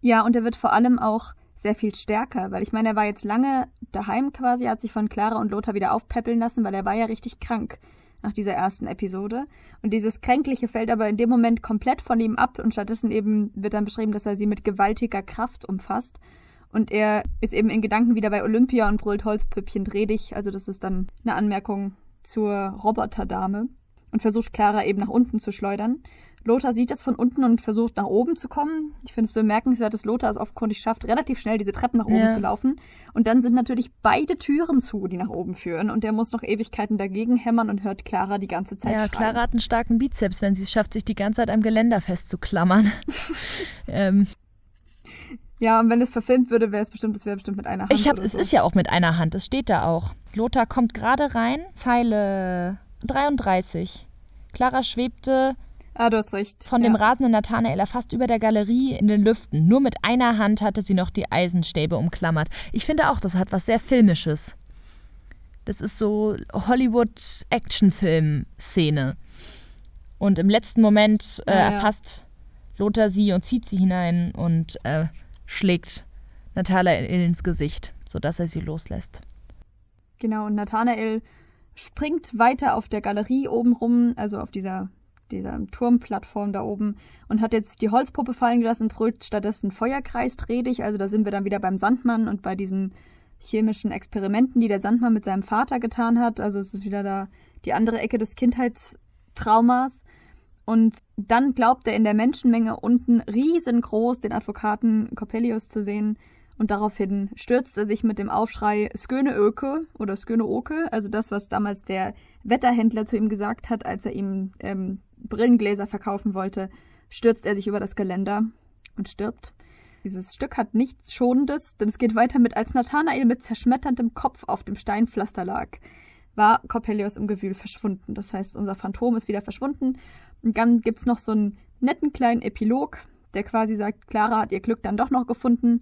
Ja, und er wird vor allem auch sehr viel stärker, weil ich meine, er war jetzt lange daheim quasi, hat sich von Clara und Lothar wieder aufpäppeln lassen, weil er war ja richtig krank nach dieser ersten Episode. Und dieses Kränkliche fällt aber in dem Moment komplett von ihm ab und stattdessen eben wird dann beschrieben, dass er sie mit gewaltiger Kraft umfasst. Und er ist eben in Gedanken wieder bei Olympia und brüllt Holzpüppchen dreh dich. Also das ist dann eine Anmerkung zur Roboterdame und versucht Clara eben nach unten zu schleudern. Lothar sieht es von unten und versucht nach oben zu kommen. Ich finde es bemerkenswert, dass Lothar es offenkundig schafft, relativ schnell diese Treppen nach oben ja. zu laufen. Und dann sind natürlich beide Türen zu, die nach oben führen. Und er muss noch Ewigkeiten dagegen hämmern und hört Clara die ganze Zeit Ja, schreien. Clara hat einen starken Bizeps, wenn sie es schafft, sich die ganze Zeit am Geländer festzuklammern. ähm. Ja, und wenn es verfilmt würde, wäre es bestimmt, es wäre bestimmt mit einer Hand. Ich hab, es so. ist ja auch mit einer Hand, das steht da auch. Lothar kommt gerade rein, Zeile 33. Clara schwebte Ah, du hast recht. Von ja. dem rasenden Nathanael fast über der Galerie in den Lüften. Nur mit einer Hand hatte sie noch die Eisenstäbe umklammert. Ich finde auch, das hat was sehr Filmisches. Das ist so Hollywood-Actionfilm-Szene. Und im letzten Moment äh, ja, ja. erfasst Lothar sie und zieht sie hinein und äh, schlägt Nathanael ins Gesicht, sodass er sie loslässt. Genau, und Nathanael springt weiter auf der Galerie oben rum, also auf dieser dieser Turmplattform da oben und hat jetzt die Holzpuppe fallen gelassen, brüllt stattdessen Feuerkreis dreh dich. Also da sind wir dann wieder beim Sandmann und bei diesen chemischen Experimenten, die der Sandmann mit seinem Vater getan hat. Also es ist wieder da die andere Ecke des Kindheitstraumas. Und dann glaubt er in der Menschenmenge unten riesengroß den Advokaten Coppelius zu sehen. Und daraufhin stürzt er sich mit dem Aufschrei Sköne Öke oder Sköne Oke, also das, was damals der Wetterhändler zu ihm gesagt hat, als er ihm ähm, Brillengläser verkaufen wollte, stürzt er sich über das Geländer und stirbt. Dieses Stück hat nichts Schonendes, denn es geht weiter mit, als Nathanael mit zerschmetterndem Kopf auf dem Steinpflaster lag, war Coppelius im Gewühl verschwunden. Das heißt, unser Phantom ist wieder verschwunden. Und dann gibt es noch so einen netten kleinen Epilog, der quasi sagt, Clara hat ihr Glück dann doch noch gefunden.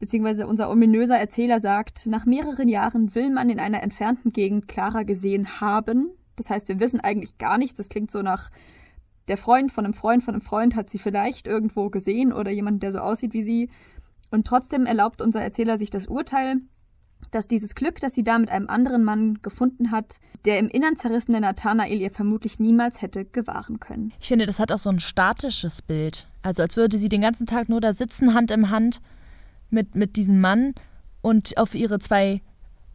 Beziehungsweise unser ominöser Erzähler sagt, nach mehreren Jahren will man in einer entfernten Gegend Clara gesehen haben. Das heißt, wir wissen eigentlich gar nichts. Das klingt so nach der Freund von einem Freund von einem Freund hat sie vielleicht irgendwo gesehen oder jemand, der so aussieht wie sie. Und trotzdem erlaubt unser Erzähler sich das Urteil, dass dieses Glück, das sie da mit einem anderen Mann gefunden hat, der im Innern zerrissene Nathanael ihr vermutlich niemals hätte gewahren können. Ich finde, das hat auch so ein statisches Bild. Also als würde sie den ganzen Tag nur da sitzen, Hand in Hand mit, mit diesem Mann und auf ihre zwei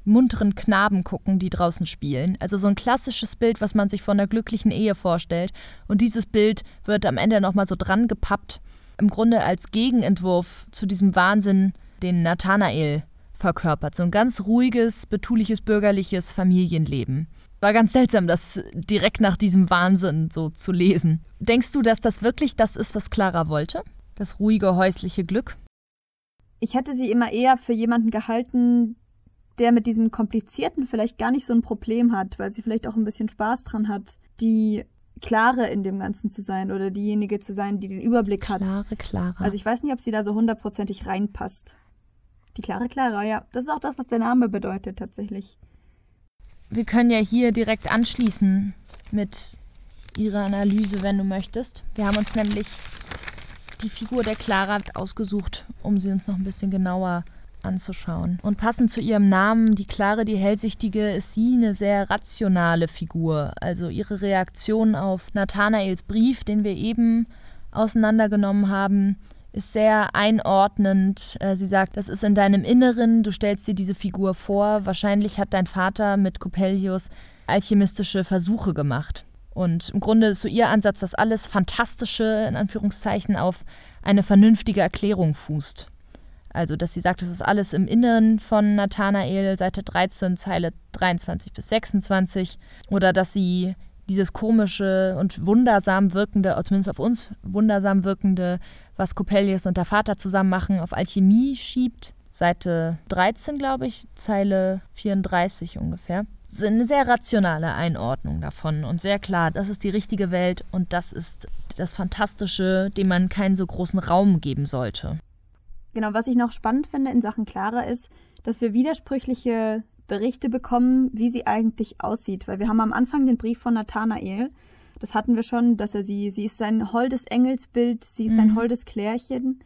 munteren Knaben gucken, die draußen spielen. Also so ein klassisches Bild, was man sich von einer glücklichen Ehe vorstellt. Und dieses Bild wird am Ende nochmal so dran gepappt, im Grunde als Gegenentwurf zu diesem Wahnsinn, den Nathanael verkörpert. So ein ganz ruhiges, betuliches, bürgerliches Familienleben. War ganz seltsam, das direkt nach diesem Wahnsinn so zu lesen. Denkst du, dass das wirklich das ist, was Clara wollte? Das ruhige häusliche Glück? Ich hätte sie immer eher für jemanden gehalten, der mit diesem Komplizierten vielleicht gar nicht so ein Problem hat, weil sie vielleicht auch ein bisschen Spaß dran hat, die Klare in dem Ganzen zu sein oder diejenige zu sein, die den Überblick hat. Klare Clara. Also ich weiß nicht, ob sie da so hundertprozentig reinpasst. Die klare Clara, ja. Das ist auch das, was der Name bedeutet tatsächlich. Wir können ja hier direkt anschließen mit ihrer Analyse, wenn du möchtest. Wir haben uns nämlich die Figur der Clara ausgesucht, um sie uns noch ein bisschen genauer anzuschauen. Und passend zu ihrem Namen, die Klare, die Hellsichtige, ist sie eine sehr rationale Figur. Also ihre Reaktion auf Nathanaels Brief, den wir eben auseinandergenommen haben, ist sehr einordnend. Äh, sie sagt, das ist in deinem Inneren, du stellst dir diese Figur vor. Wahrscheinlich hat dein Vater mit Coppelius alchemistische Versuche gemacht. Und im Grunde ist so ihr Ansatz, dass alles Fantastische, in Anführungszeichen, auf eine vernünftige Erklärung fußt. Also, dass sie sagt, das ist alles im Inneren von Nathanael, Seite 13, Zeile 23 bis 26. Oder dass sie dieses komische und wundersam wirkende, zumindest auf uns wundersam wirkende, was Coppelius und der Vater zusammen machen, auf Alchemie schiebt. Seite 13, glaube ich, Zeile 34 ungefähr. Eine sehr rationale Einordnung davon und sehr klar, das ist die richtige Welt und das ist das Fantastische, dem man keinen so großen Raum geben sollte. Genau, was ich noch spannend finde in Sachen Clara ist, dass wir widersprüchliche Berichte bekommen, wie sie eigentlich aussieht. Weil wir haben am Anfang den Brief von Nathanael, das hatten wir schon, dass er sie, sie ist sein holdes Engelsbild, sie ist mhm. sein holdes Klärchen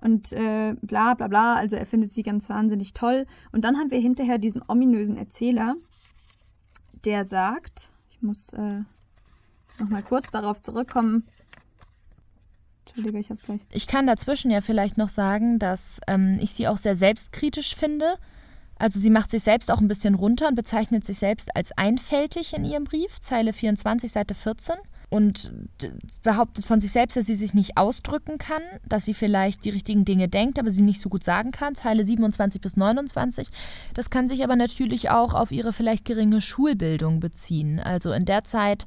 und äh, bla bla bla. Also er findet sie ganz wahnsinnig toll. Und dann haben wir hinterher diesen ominösen Erzähler, der sagt, ich muss äh, nochmal kurz darauf zurückkommen. Entschuldige, ich hab's gleich. Ich kann dazwischen ja vielleicht noch sagen, dass ähm, ich sie auch sehr selbstkritisch finde. Also sie macht sich selbst auch ein bisschen runter und bezeichnet sich selbst als einfältig in ihrem Brief, Zeile 24, Seite 14 und behauptet von sich selbst, dass sie sich nicht ausdrücken kann, dass sie vielleicht die richtigen Dinge denkt, aber sie nicht so gut sagen kann. Zeile 27 bis 29. Das kann sich aber natürlich auch auf ihre vielleicht geringe Schulbildung beziehen. Also in der Zeit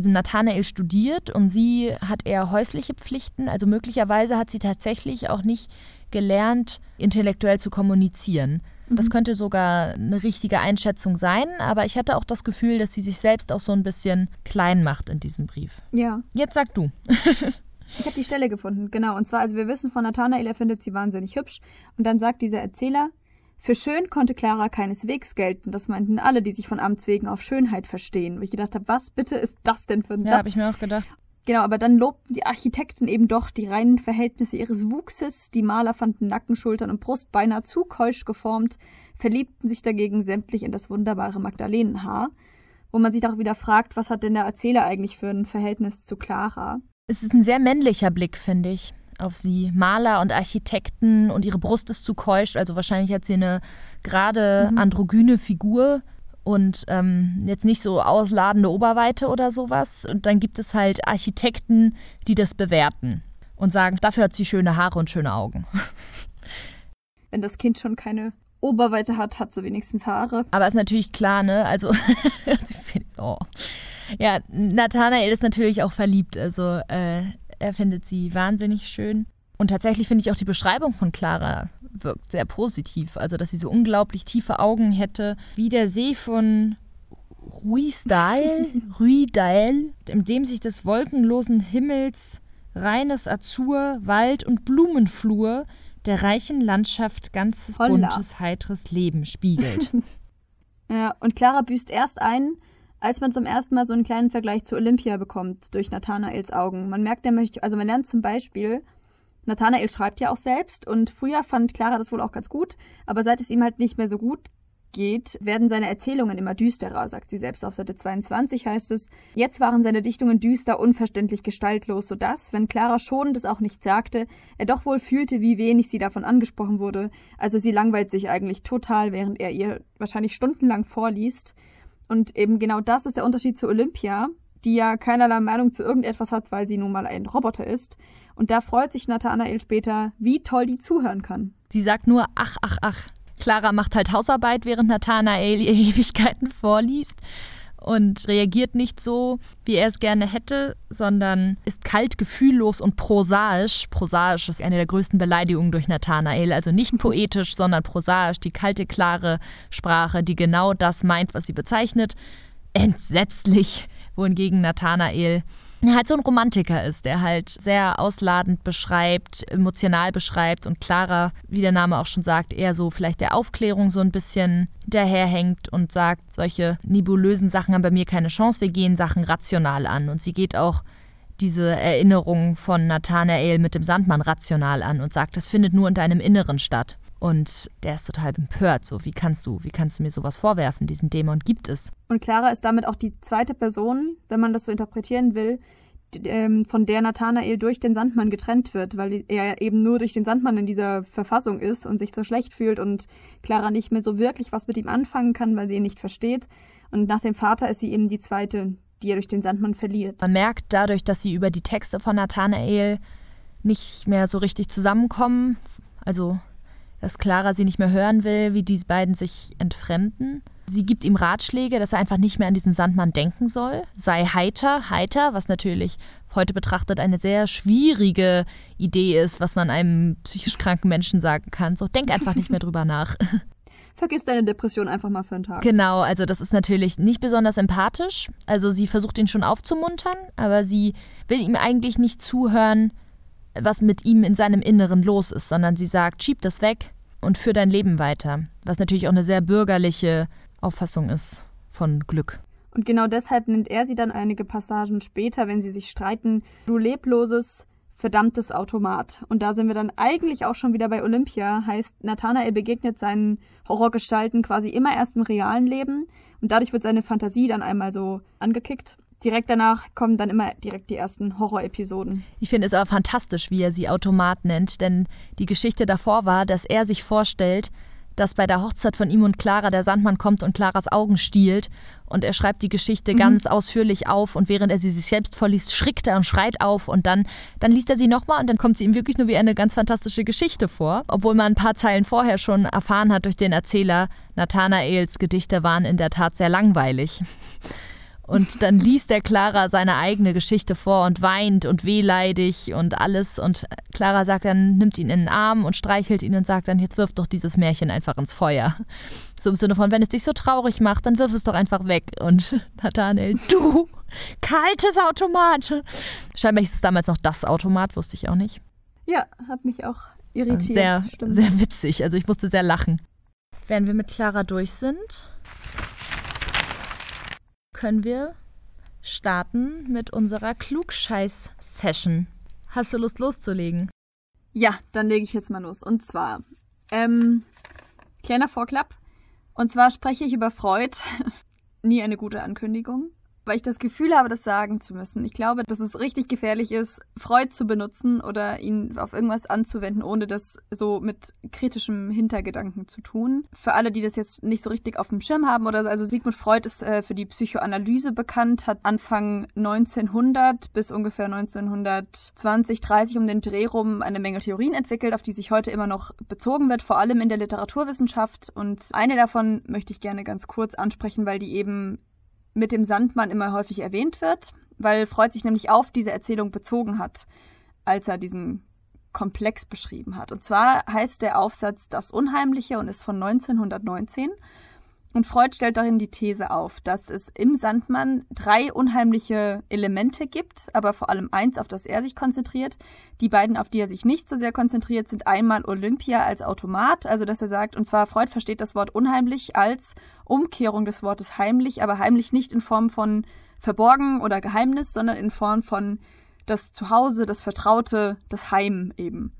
Nathanael studiert und sie hat eher häusliche Pflichten. Also möglicherweise hat sie tatsächlich auch nicht gelernt, intellektuell zu kommunizieren. Das mhm. könnte sogar eine richtige Einschätzung sein, aber ich hatte auch das Gefühl, dass sie sich selbst auch so ein bisschen klein macht in diesem Brief. Ja. Jetzt sag du. ich habe die Stelle gefunden, genau. Und zwar, also wir wissen von Nathanael, er findet sie wahnsinnig hübsch. Und dann sagt dieser Erzähler, für schön konnte Clara keineswegs gelten. Das meinten alle, die sich von Amts wegen auf Schönheit verstehen. Wo ich gedacht habe, was bitte ist das denn für ein Ja, habe ich mir auch gedacht. Genau, aber dann lobten die Architekten eben doch die reinen Verhältnisse ihres Wuchses. Die Maler fanden Nacken, Schultern und Brust beinahe zu keusch geformt, verliebten sich dagegen sämtlich in das wunderbare Magdalenenhaar. Wo man sich auch wieder fragt, was hat denn der Erzähler eigentlich für ein Verhältnis zu Clara? Es ist ein sehr männlicher Blick, finde ich, auf sie. Maler und Architekten und ihre Brust ist zu keusch, also wahrscheinlich hat sie eine gerade mhm. androgyne Figur und ähm, jetzt nicht so ausladende Oberweite oder sowas. Und dann gibt es halt Architekten, die das bewerten und sagen, dafür hat sie schöne Haare und schöne Augen. Wenn das Kind schon keine Oberweite hat, hat sie wenigstens Haare. Aber ist natürlich klar, ne? Also, oh. ja, Nathanael ist natürlich auch verliebt. Also, äh, er findet sie wahnsinnig schön. Und tatsächlich finde ich auch die Beschreibung von Clara wirkt sehr positiv. Also, dass sie so unglaublich tiefe Augen hätte, wie der See von Ruisdael, Ruidael, in dem sich des wolkenlosen Himmels reines Azur, Wald und Blumenflur der reichen Landschaft ganzes Holla. buntes, heiteres Leben spiegelt. ja, und Clara büßt erst ein, als man zum ersten Mal so einen kleinen Vergleich zu Olympia bekommt, durch Nathanaels Augen. Man merkt nämlich, also man lernt zum Beispiel, Nathanael schreibt ja auch selbst und früher fand Clara das wohl auch ganz gut, aber seit es ihm halt nicht mehr so gut geht, werden seine Erzählungen immer düsterer, sagt sie selbst auf Seite 22 heißt es. Jetzt waren seine Dichtungen düster, unverständlich, gestaltlos, sodass, wenn Clara schon das auch nicht sagte, er doch wohl fühlte, wie wenig sie davon angesprochen wurde. Also sie langweilt sich eigentlich total, während er ihr wahrscheinlich stundenlang vorliest. Und eben genau das ist der Unterschied zu Olympia, die ja keinerlei Meinung zu irgendetwas hat, weil sie nun mal ein Roboter ist. Und da freut sich Nathanael später, wie toll die zuhören kann. Sie sagt nur ach, ach, ach. Clara macht halt Hausarbeit, während Nathanael ihr Ewigkeiten vorliest und reagiert nicht so, wie er es gerne hätte, sondern ist kalt, gefühllos und prosaisch. Prosaisch ist eine der größten Beleidigungen durch Nathanael, also nicht poetisch, sondern prosaisch, die kalte, klare Sprache, die genau das meint, was sie bezeichnet. Entsetzlich wohingegen Nathanael halt so ein Romantiker ist, der halt sehr ausladend beschreibt, emotional beschreibt und Clara, wie der Name auch schon sagt, eher so vielleicht der Aufklärung so ein bisschen daherhängt und sagt, solche nebulösen Sachen haben bei mir keine Chance, wir gehen Sachen rational an. Und sie geht auch diese Erinnerung von Nathanael mit dem Sandmann rational an und sagt, das findet nur in deinem Inneren statt. Und der ist total empört. So, wie kannst du, wie kannst du mir sowas vorwerfen? Diesen Dämon gibt es. Und Clara ist damit auch die zweite Person, wenn man das so interpretieren will, ähm, von der Nathanael durch den Sandmann getrennt wird, weil er eben nur durch den Sandmann in dieser Verfassung ist und sich so schlecht fühlt und Clara nicht mehr so wirklich was mit ihm anfangen kann, weil sie ihn nicht versteht. Und nach dem Vater ist sie eben die zweite, die er durch den Sandmann verliert. Man merkt dadurch, dass sie über die Texte von Nathanael nicht mehr so richtig zusammenkommen. Also dass Clara sie nicht mehr hören will, wie die beiden sich entfremden. Sie gibt ihm Ratschläge, dass er einfach nicht mehr an diesen Sandmann denken soll. Sei heiter, heiter, was natürlich heute betrachtet eine sehr schwierige Idee ist, was man einem psychisch kranken Menschen sagen kann. So, denk einfach nicht mehr drüber nach. Vergiss deine Depression einfach mal für einen Tag. Genau, also das ist natürlich nicht besonders empathisch. Also sie versucht ihn schon aufzumuntern, aber sie will ihm eigentlich nicht zuhören, was mit ihm in seinem Inneren los ist, sondern sie sagt, schieb das weg und führ dein Leben weiter. Was natürlich auch eine sehr bürgerliche Auffassung ist von Glück. Und genau deshalb nennt er sie dann einige Passagen später, wenn sie sich streiten, du lebloses, verdammtes Automat. Und da sind wir dann eigentlich auch schon wieder bei Olympia. Heißt, Nathanael begegnet seinen Horrorgestalten quasi immer erst im realen Leben. Und dadurch wird seine Fantasie dann einmal so angekickt. Direkt danach kommen dann immer direkt die ersten Horrorepisoden. Ich finde es aber fantastisch, wie er sie Automat nennt, denn die Geschichte davor war, dass er sich vorstellt, dass bei der Hochzeit von ihm und Clara der Sandmann kommt und Claras Augen stiehlt. Und er schreibt die Geschichte mhm. ganz ausführlich auf und während er sie sich selbst vorliest, schrickt er und schreit auf und dann, dann liest er sie nochmal und dann kommt sie ihm wirklich nur wie eine ganz fantastische Geschichte vor. Obwohl man ein paar Zeilen vorher schon erfahren hat durch den Erzähler, Nathanaels Gedichte waren in der Tat sehr langweilig. Und dann liest der Clara seine eigene Geschichte vor und weint und wehleidig und alles. Und Clara sagt dann, nimmt ihn in den Arm und streichelt ihn und sagt dann, jetzt wirf doch dieses Märchen einfach ins Feuer. So im Sinne von, wenn es dich so traurig macht, dann wirf es doch einfach weg. Und Nathanael, du, kaltes Automat. Scheinbar ist es damals noch das Automat, wusste ich auch nicht. Ja, hat mich auch irritiert. Sehr, sehr witzig. Also ich musste sehr lachen. Wenn wir mit Clara durch sind, können wir starten mit unserer Klugscheiß-Session. Hast du Lust loszulegen? Ja, dann lege ich jetzt mal los. Und zwar, ähm, kleiner Vorklapp. Und zwar spreche ich über Freud. Nie eine gute Ankündigung weil ich das Gefühl habe, das sagen zu müssen. Ich glaube, dass es richtig gefährlich ist, Freud zu benutzen oder ihn auf irgendwas anzuwenden, ohne das so mit kritischem Hintergedanken zu tun. Für alle, die das jetzt nicht so richtig auf dem Schirm haben oder so, also Sigmund Freud ist äh, für die Psychoanalyse bekannt, hat Anfang 1900 bis ungefähr 1920, 30 um den Dreh rum eine Menge Theorien entwickelt, auf die sich heute immer noch bezogen wird, vor allem in der Literaturwissenschaft. Und eine davon möchte ich gerne ganz kurz ansprechen, weil die eben mit dem Sandmann immer häufig erwähnt wird, weil Freud sich nämlich auf diese Erzählung bezogen hat, als er diesen Komplex beschrieben hat. Und zwar heißt der Aufsatz Das Unheimliche und ist von 1919 und Freud stellt darin die These auf, dass es im Sandmann drei unheimliche Elemente gibt, aber vor allem eins, auf das er sich konzentriert. Die beiden, auf die er sich nicht so sehr konzentriert, sind einmal Olympia als Automat, also dass er sagt, und zwar Freud versteht das Wort unheimlich als Umkehrung des Wortes heimlich, aber heimlich nicht in Form von verborgen oder Geheimnis, sondern in Form von das Zuhause, das Vertraute, das Heim eben.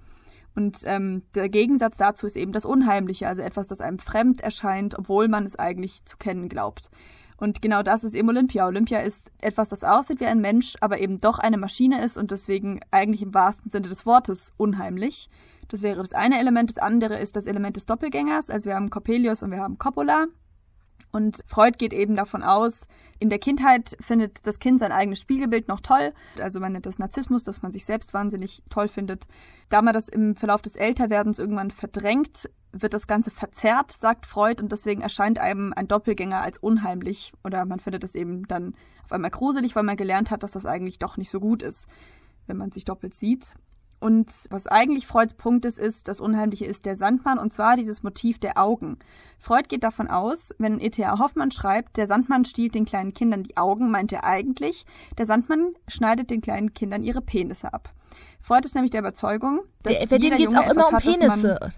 Und ähm, der Gegensatz dazu ist eben das Unheimliche, also etwas, das einem fremd erscheint, obwohl man es eigentlich zu kennen glaubt. Und genau das ist eben Olympia. Olympia ist etwas, das aussieht wie ein Mensch, aber eben doch eine Maschine ist und deswegen eigentlich im wahrsten Sinne des Wortes unheimlich. Das wäre das eine Element. Das andere ist das Element des Doppelgängers. Also wir haben Coppelius und wir haben Coppola. Und Freud geht eben davon aus, in der Kindheit findet das Kind sein eigenes Spiegelbild noch toll. Also man nennt das Narzissmus, dass man sich selbst wahnsinnig toll findet. Da man das im Verlauf des Älterwerdens irgendwann verdrängt, wird das Ganze verzerrt, sagt Freud, und deswegen erscheint einem ein Doppelgänger als unheimlich. Oder man findet es eben dann auf einmal gruselig, weil man gelernt hat, dass das eigentlich doch nicht so gut ist, wenn man sich doppelt sieht. Und was eigentlich Freuds Punkt ist, ist, das Unheimliche ist der Sandmann und zwar dieses Motiv der Augen. Freud geht davon aus, wenn E.T.A. Hoffmann schreibt, der Sandmann stiehlt den kleinen Kindern die Augen, meint er eigentlich, der Sandmann schneidet den kleinen Kindern ihre Penisse ab. Freud ist nämlich der Überzeugung, dass der, bei dem geht es auch immer um hat,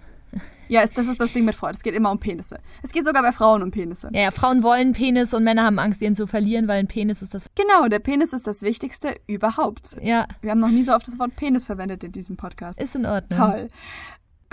Ja, das ist das Ding mit Freud. Es geht immer um Penisse. Es geht sogar bei Frauen um Penisse. Ja, ja, Frauen wollen Penis und Männer haben Angst, ihn zu verlieren, weil ein Penis ist das. Genau, der Penis ist das Wichtigste überhaupt. Ja. Wir haben noch nie so oft das Wort Penis verwendet in diesem Podcast. Ist in Ordnung. Toll.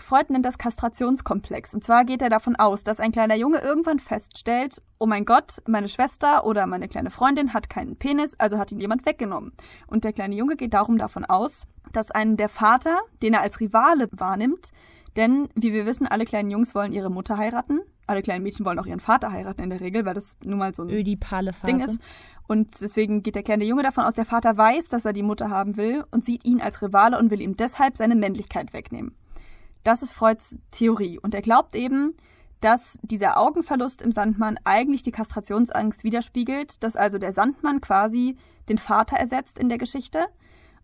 Freud nennt das Kastrationskomplex. Und zwar geht er davon aus, dass ein kleiner Junge irgendwann feststellt, oh mein Gott, meine Schwester oder meine kleine Freundin hat keinen Penis, also hat ihn jemand weggenommen. Und der kleine Junge geht darum davon aus, dass einen der Vater, den er als Rivale wahrnimmt, denn, wie wir wissen, alle kleinen Jungs wollen ihre Mutter heiraten. Alle kleinen Mädchen wollen auch ihren Vater heiraten in der Regel, weil das nun mal so ein Ödipale Phase. Ding ist. Und deswegen geht der kleine Junge davon aus, der Vater weiß, dass er die Mutter haben will und sieht ihn als Rivale und will ihm deshalb seine Männlichkeit wegnehmen. Das ist Freuds Theorie. Und er glaubt eben, dass dieser Augenverlust im Sandmann eigentlich die Kastrationsangst widerspiegelt, dass also der Sandmann quasi den Vater ersetzt in der Geschichte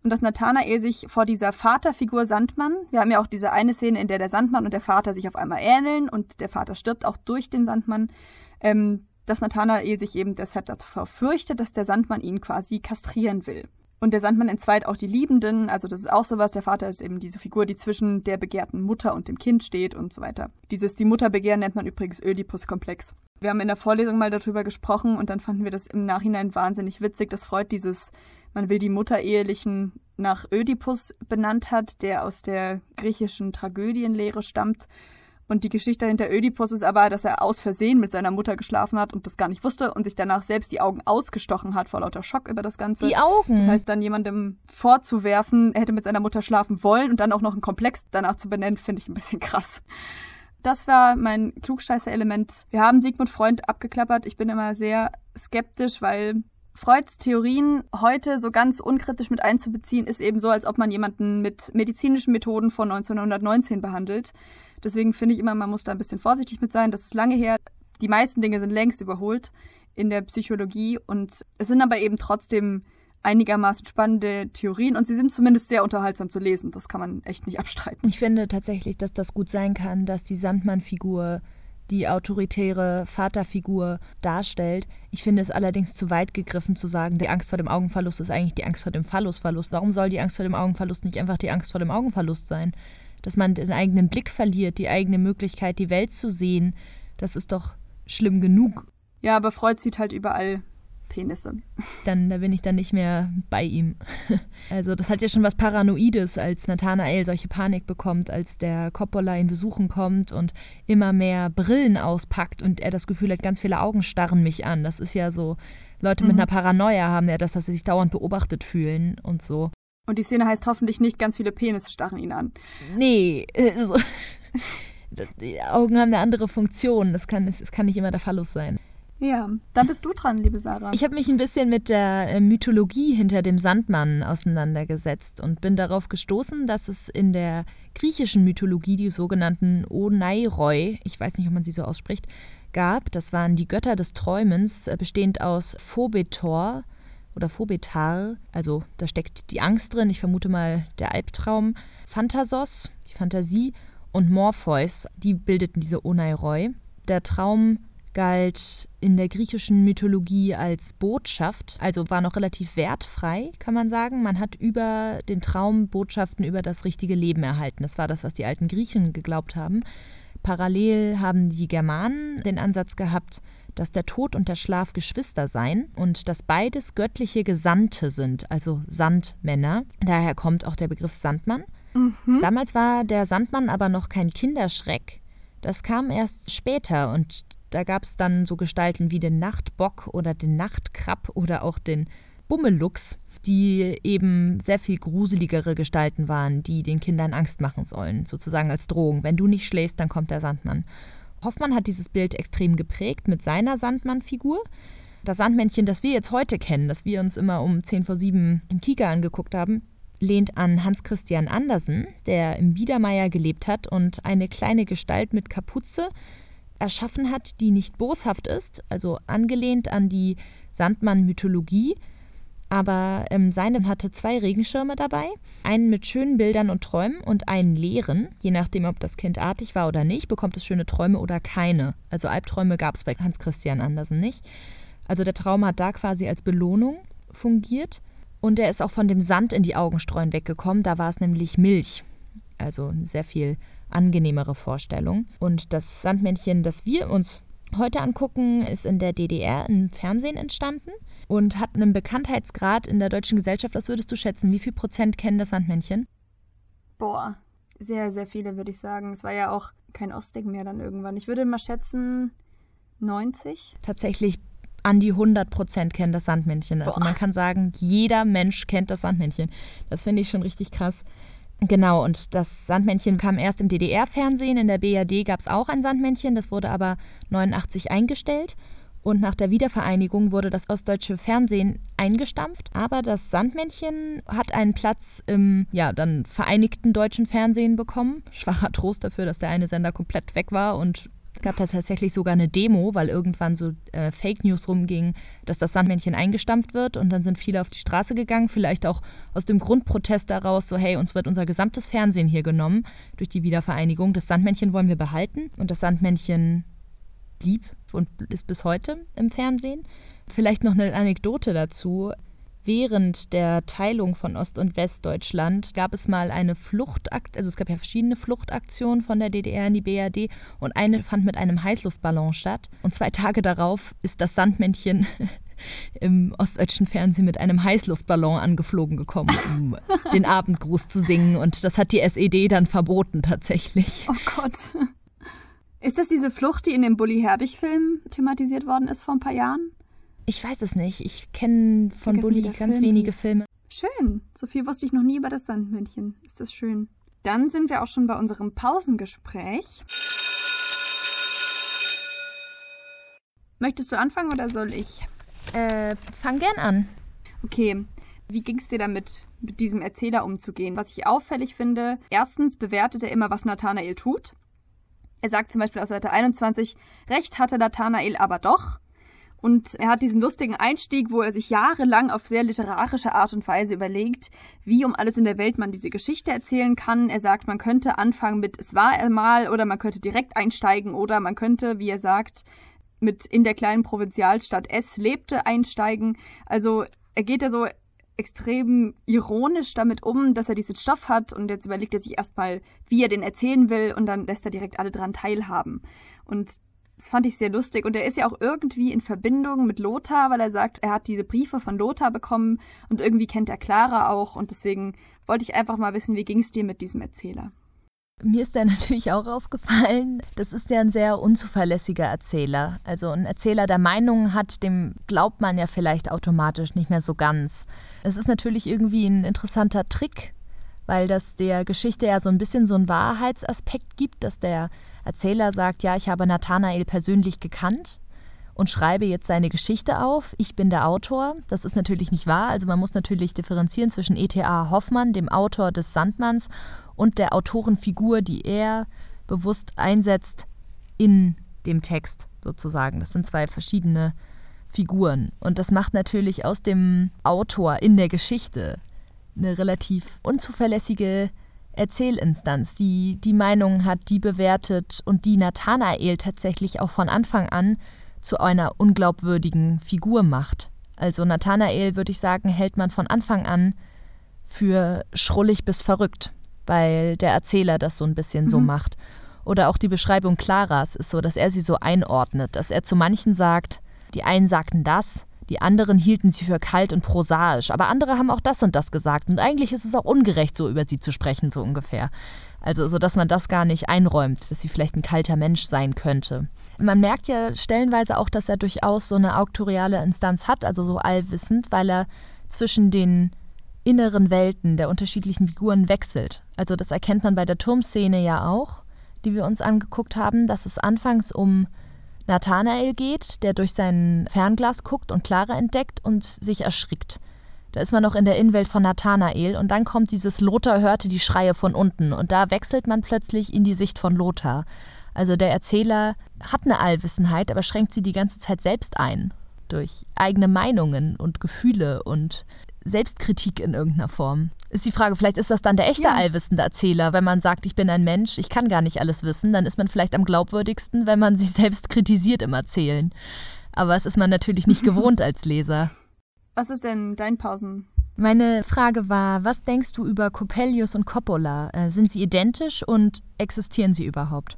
und dass Nathanael sich vor dieser Vaterfigur Sandmann, wir haben ja auch diese eine Szene, in der der Sandmann und der Vater sich auf einmal ähneln und der Vater stirbt auch durch den Sandmann, ähm, dass Nathanael sich eben deshalb davor fürchtet, dass der Sandmann ihn quasi kastrieren will. Und der Sandmann entzweit auch die Liebenden, also das ist auch sowas. Der Vater ist eben diese Figur, die zwischen der begehrten Mutter und dem Kind steht und so weiter. Dieses die Mutter begehren nennt man übrigens Ödipus-Komplex. Wir haben in der Vorlesung mal darüber gesprochen und dann fanden wir das im Nachhinein wahnsinnig witzig. Das freut dieses, man will die Mutterehelichen nach Ödipus benannt hat, der aus der griechischen Tragödienlehre stammt und die Geschichte hinter Ödipus ist aber, dass er aus Versehen mit seiner Mutter geschlafen hat und das gar nicht wusste und sich danach selbst die Augen ausgestochen hat vor lauter Schock über das Ganze. Die Augen? Das heißt, dann jemandem vorzuwerfen, er hätte mit seiner Mutter schlafen wollen und dann auch noch einen Komplex danach zu benennen, finde ich ein bisschen krass. Das war mein Klugscheißer-Element. Wir haben Sigmund Freund abgeklappert. Ich bin immer sehr skeptisch, weil Freuds Theorien heute so ganz unkritisch mit einzubeziehen, ist eben so, als ob man jemanden mit medizinischen Methoden von 1919 behandelt. Deswegen finde ich immer, man muss da ein bisschen vorsichtig mit sein. Das ist lange her. Die meisten Dinge sind längst überholt in der Psychologie und es sind aber eben trotzdem einigermaßen spannende Theorien und sie sind zumindest sehr unterhaltsam zu lesen. Das kann man echt nicht abstreiten. Ich finde tatsächlich, dass das gut sein kann, dass die Sandmann-Figur die autoritäre Vaterfigur darstellt. Ich finde es allerdings zu weit gegriffen zu sagen, die Angst vor dem Augenverlust ist eigentlich die Angst vor dem Phallusverlust. Warum soll die Angst vor dem Augenverlust nicht einfach die Angst vor dem Augenverlust sein? dass man den eigenen Blick verliert, die eigene Möglichkeit, die Welt zu sehen, das ist doch schlimm genug. Ja, aber Freud sieht halt überall Penisse. Dann, da bin ich dann nicht mehr bei ihm. Also, das hat ja schon was Paranoides, als Nathanael solche Panik bekommt, als der Coppola ihn besuchen kommt und immer mehr Brillen auspackt und er das Gefühl hat, ganz viele Augen starren mich an. Das ist ja so, Leute mhm. mit einer Paranoia haben ja das, dass sie sich dauernd beobachtet fühlen und so. Und die Szene heißt hoffentlich nicht, ganz viele Penisse starren ihn an. Nee, also, die Augen haben eine andere Funktion. Das kann, das kann nicht immer der Fallus sein. Ja, dann bist du dran, liebe Sarah. Ich habe mich ein bisschen mit der äh, Mythologie hinter dem Sandmann auseinandergesetzt und bin darauf gestoßen, dass es in der griechischen Mythologie die sogenannten Oneiroi, ich weiß nicht, ob man sie so ausspricht, gab. Das waren die Götter des Träumens, äh, bestehend aus Phobetor, oder Phobetar, also da steckt die Angst drin, ich vermute mal der Albtraum, Phantasos, die Fantasie und Morpheus, die bildeten diese Oneiroi. Der Traum galt in der griechischen Mythologie als Botschaft, also war noch relativ wertfrei, kann man sagen. Man hat über den Traum Botschaften über das richtige Leben erhalten. Das war das, was die alten Griechen geglaubt haben. Parallel haben die Germanen den Ansatz gehabt, dass der Tod und der Schlaf Geschwister seien und dass beides göttliche Gesandte sind, also Sandmänner. Daher kommt auch der Begriff Sandmann. Mhm. Damals war der Sandmann aber noch kein Kinderschreck. Das kam erst später und da gab es dann so Gestalten wie den Nachtbock oder den Nachtkrab oder auch den Bummelux, die eben sehr viel gruseligere Gestalten waren, die den Kindern Angst machen sollen, sozusagen als Drohung. Wenn du nicht schläfst, dann kommt der Sandmann. Hoffmann hat dieses Bild extrem geprägt mit seiner Sandmann-Figur. Das Sandmännchen, das wir jetzt heute kennen, das wir uns immer um 10 vor 7 im Kika angeguckt haben, lehnt an Hans Christian Andersen, der im Biedermeier gelebt hat und eine kleine Gestalt mit Kapuze erschaffen hat, die nicht boshaft ist, also angelehnt an die Sandmann-Mythologie, aber ähm, seine hatte zwei Regenschirme dabei, einen mit schönen Bildern und Träumen und einen leeren. Je nachdem, ob das Kind artig war oder nicht, bekommt es schöne Träume oder keine. Also Albträume gab es bei Hans Christian Andersen nicht. Also der Traum hat da quasi als Belohnung fungiert. Und er ist auch von dem Sand in die Augenstreuen weggekommen. Da war es nämlich Milch. Also sehr viel angenehmere Vorstellung. Und das Sandmännchen, das wir uns heute angucken, ist in der DDR im Fernsehen entstanden und hat einen Bekanntheitsgrad in der deutschen Gesellschaft. Was würdest du schätzen? Wie viel Prozent kennen das Sandmännchen? Boah, sehr, sehr viele, würde ich sagen. Es war ja auch kein Ostding mehr dann irgendwann. Ich würde mal schätzen 90. Tatsächlich an die 100 Prozent kennen das Sandmännchen. Also Boah. man kann sagen, jeder Mensch kennt das Sandmännchen. Das finde ich schon richtig krass. Genau, und das Sandmännchen kam erst im DDR-Fernsehen. In der BRD gab es auch ein Sandmännchen, das wurde aber 89 eingestellt. Und nach der Wiedervereinigung wurde das ostdeutsche Fernsehen eingestampft. Aber das Sandmännchen hat einen Platz im ja, dann vereinigten deutschen Fernsehen bekommen. Schwacher Trost dafür, dass der eine Sender komplett weg war und Es gab da tatsächlich sogar eine Demo, weil irgendwann so äh, Fake News rumging, dass das Sandmännchen eingestampft wird. Und dann sind viele auf die Straße gegangen, vielleicht auch aus dem Grundprotest daraus, so hey, uns wird unser gesamtes Fernsehen hier genommen durch die Wiedervereinigung. Das Sandmännchen wollen wir behalten. Und das Sandmännchen blieb und ist bis heute im Fernsehen. Vielleicht noch eine Anekdote dazu. Während der Teilung von Ost- und Westdeutschland gab es mal eine Fluchtaktion, also es gab ja verschiedene Fluchtaktionen von der DDR in die BRD und eine fand mit einem Heißluftballon statt. Und zwei Tage darauf ist das Sandmännchen im ostdeutschen Fernsehen mit einem Heißluftballon angeflogen gekommen, um den Abendgruß zu singen. Und das hat die SED dann verboten tatsächlich. Oh Gott. Ist das diese Flucht, die in dem Bully Herbig-Film thematisiert worden ist vor ein paar Jahren? Ich weiß es nicht. Ich kenne von Bully ganz Film wenige Filme. Schön. So viel wusste ich noch nie über das Sandmännchen. Ist das schön. Dann sind wir auch schon bei unserem Pausengespräch. Möchtest du anfangen oder soll ich? Äh, fang gern an. Okay. Wie ging es dir damit, mit diesem Erzähler umzugehen? Was ich auffällig finde, erstens bewertet er immer, was Nathanael tut. Er sagt zum Beispiel auf Seite 21, Recht hatte Nathanael aber doch. Und er hat diesen lustigen Einstieg, wo er sich jahrelang auf sehr literarische Art und Weise überlegt, wie um alles in der Welt man diese Geschichte erzählen kann. Er sagt, man könnte anfangen mit Es war einmal oder man könnte direkt einsteigen oder man könnte, wie er sagt, mit in der kleinen Provinzialstadt S lebte einsteigen. Also er geht ja so extrem ironisch damit um, dass er diesen Stoff hat und jetzt überlegt er sich erstmal, wie er den erzählen will und dann lässt er direkt alle dran teilhaben. Und das fand ich sehr lustig. Und er ist ja auch irgendwie in Verbindung mit Lothar, weil er sagt, er hat diese Briefe von Lothar bekommen und irgendwie kennt er Clara auch. Und deswegen wollte ich einfach mal wissen, wie ging es dir mit diesem Erzähler? Mir ist der natürlich auch aufgefallen. Das ist ja ein sehr unzuverlässiger Erzähler. Also ein Erzähler, der Meinungen hat, dem glaubt man ja vielleicht automatisch nicht mehr so ganz. Es ist natürlich irgendwie ein interessanter Trick, weil das der Geschichte ja so ein bisschen so einen Wahrheitsaspekt gibt, dass der Erzähler sagt, ja, ich habe Nathanael persönlich gekannt und schreibe jetzt seine Geschichte auf. Ich bin der Autor. Das ist natürlich nicht wahr. Also man muss natürlich differenzieren zwischen E.T.A. Hoffmann, dem Autor des Sandmanns, und der Autorenfigur, die er bewusst einsetzt in dem Text sozusagen. Das sind zwei verschiedene Figuren. Und das macht natürlich aus dem Autor in der Geschichte eine relativ unzuverlässige Erzählinstanz, die die Meinung hat, die bewertet und die Nathanael tatsächlich auch von Anfang an zu einer unglaubwürdigen Figur macht. Also Nathanael, würde ich sagen, hält man von Anfang an für schrullig bis verrückt, weil der Erzähler das so ein bisschen mhm. so macht. Oder auch die Beschreibung Claras ist so, dass er sie so einordnet, dass er zu manchen sagt, die einen sagten das, die anderen hielten sie für kalt und prosaisch, aber andere haben auch das und das gesagt. Und eigentlich ist es auch ungerecht, so über sie zu sprechen, so ungefähr. Also, so dass man das gar nicht einräumt, dass sie vielleicht ein kalter Mensch sein könnte. Man merkt ja stellenweise auch, dass er durchaus so eine auktoriale Instanz hat, also so allwissend, weil er zwischen den inneren Welten der unterschiedlichen Figuren wechselt. Also, das erkennt man bei der Turmszene ja auch, die wir uns angeguckt haben, dass es anfangs um Nathanael geht, der durch sein Fernglas guckt und Clara entdeckt und sich erschrickt. Da ist man noch in der Innenwelt von Nathanael und dann kommt dieses Lothar hörte die Schreie von unten und da wechselt man plötzlich in die Sicht von Lothar. Also der Erzähler hat eine Allwissenheit, aber schränkt sie die ganze Zeit selbst ein. Durch eigene Meinungen und Gefühle und Selbstkritik in irgendeiner Form. Ist die Frage, vielleicht ist das dann der echte ja. allwissende Erzähler, wenn man sagt, ich bin ein Mensch, ich kann gar nicht alles wissen, dann ist man vielleicht am glaubwürdigsten, wenn man sich selbst kritisiert im Erzählen. Aber es ist man natürlich nicht gewohnt als Leser. Was ist denn dein Pausen? Meine Frage war, was denkst du über Coppelius und Coppola? Äh, sind sie identisch und existieren sie überhaupt?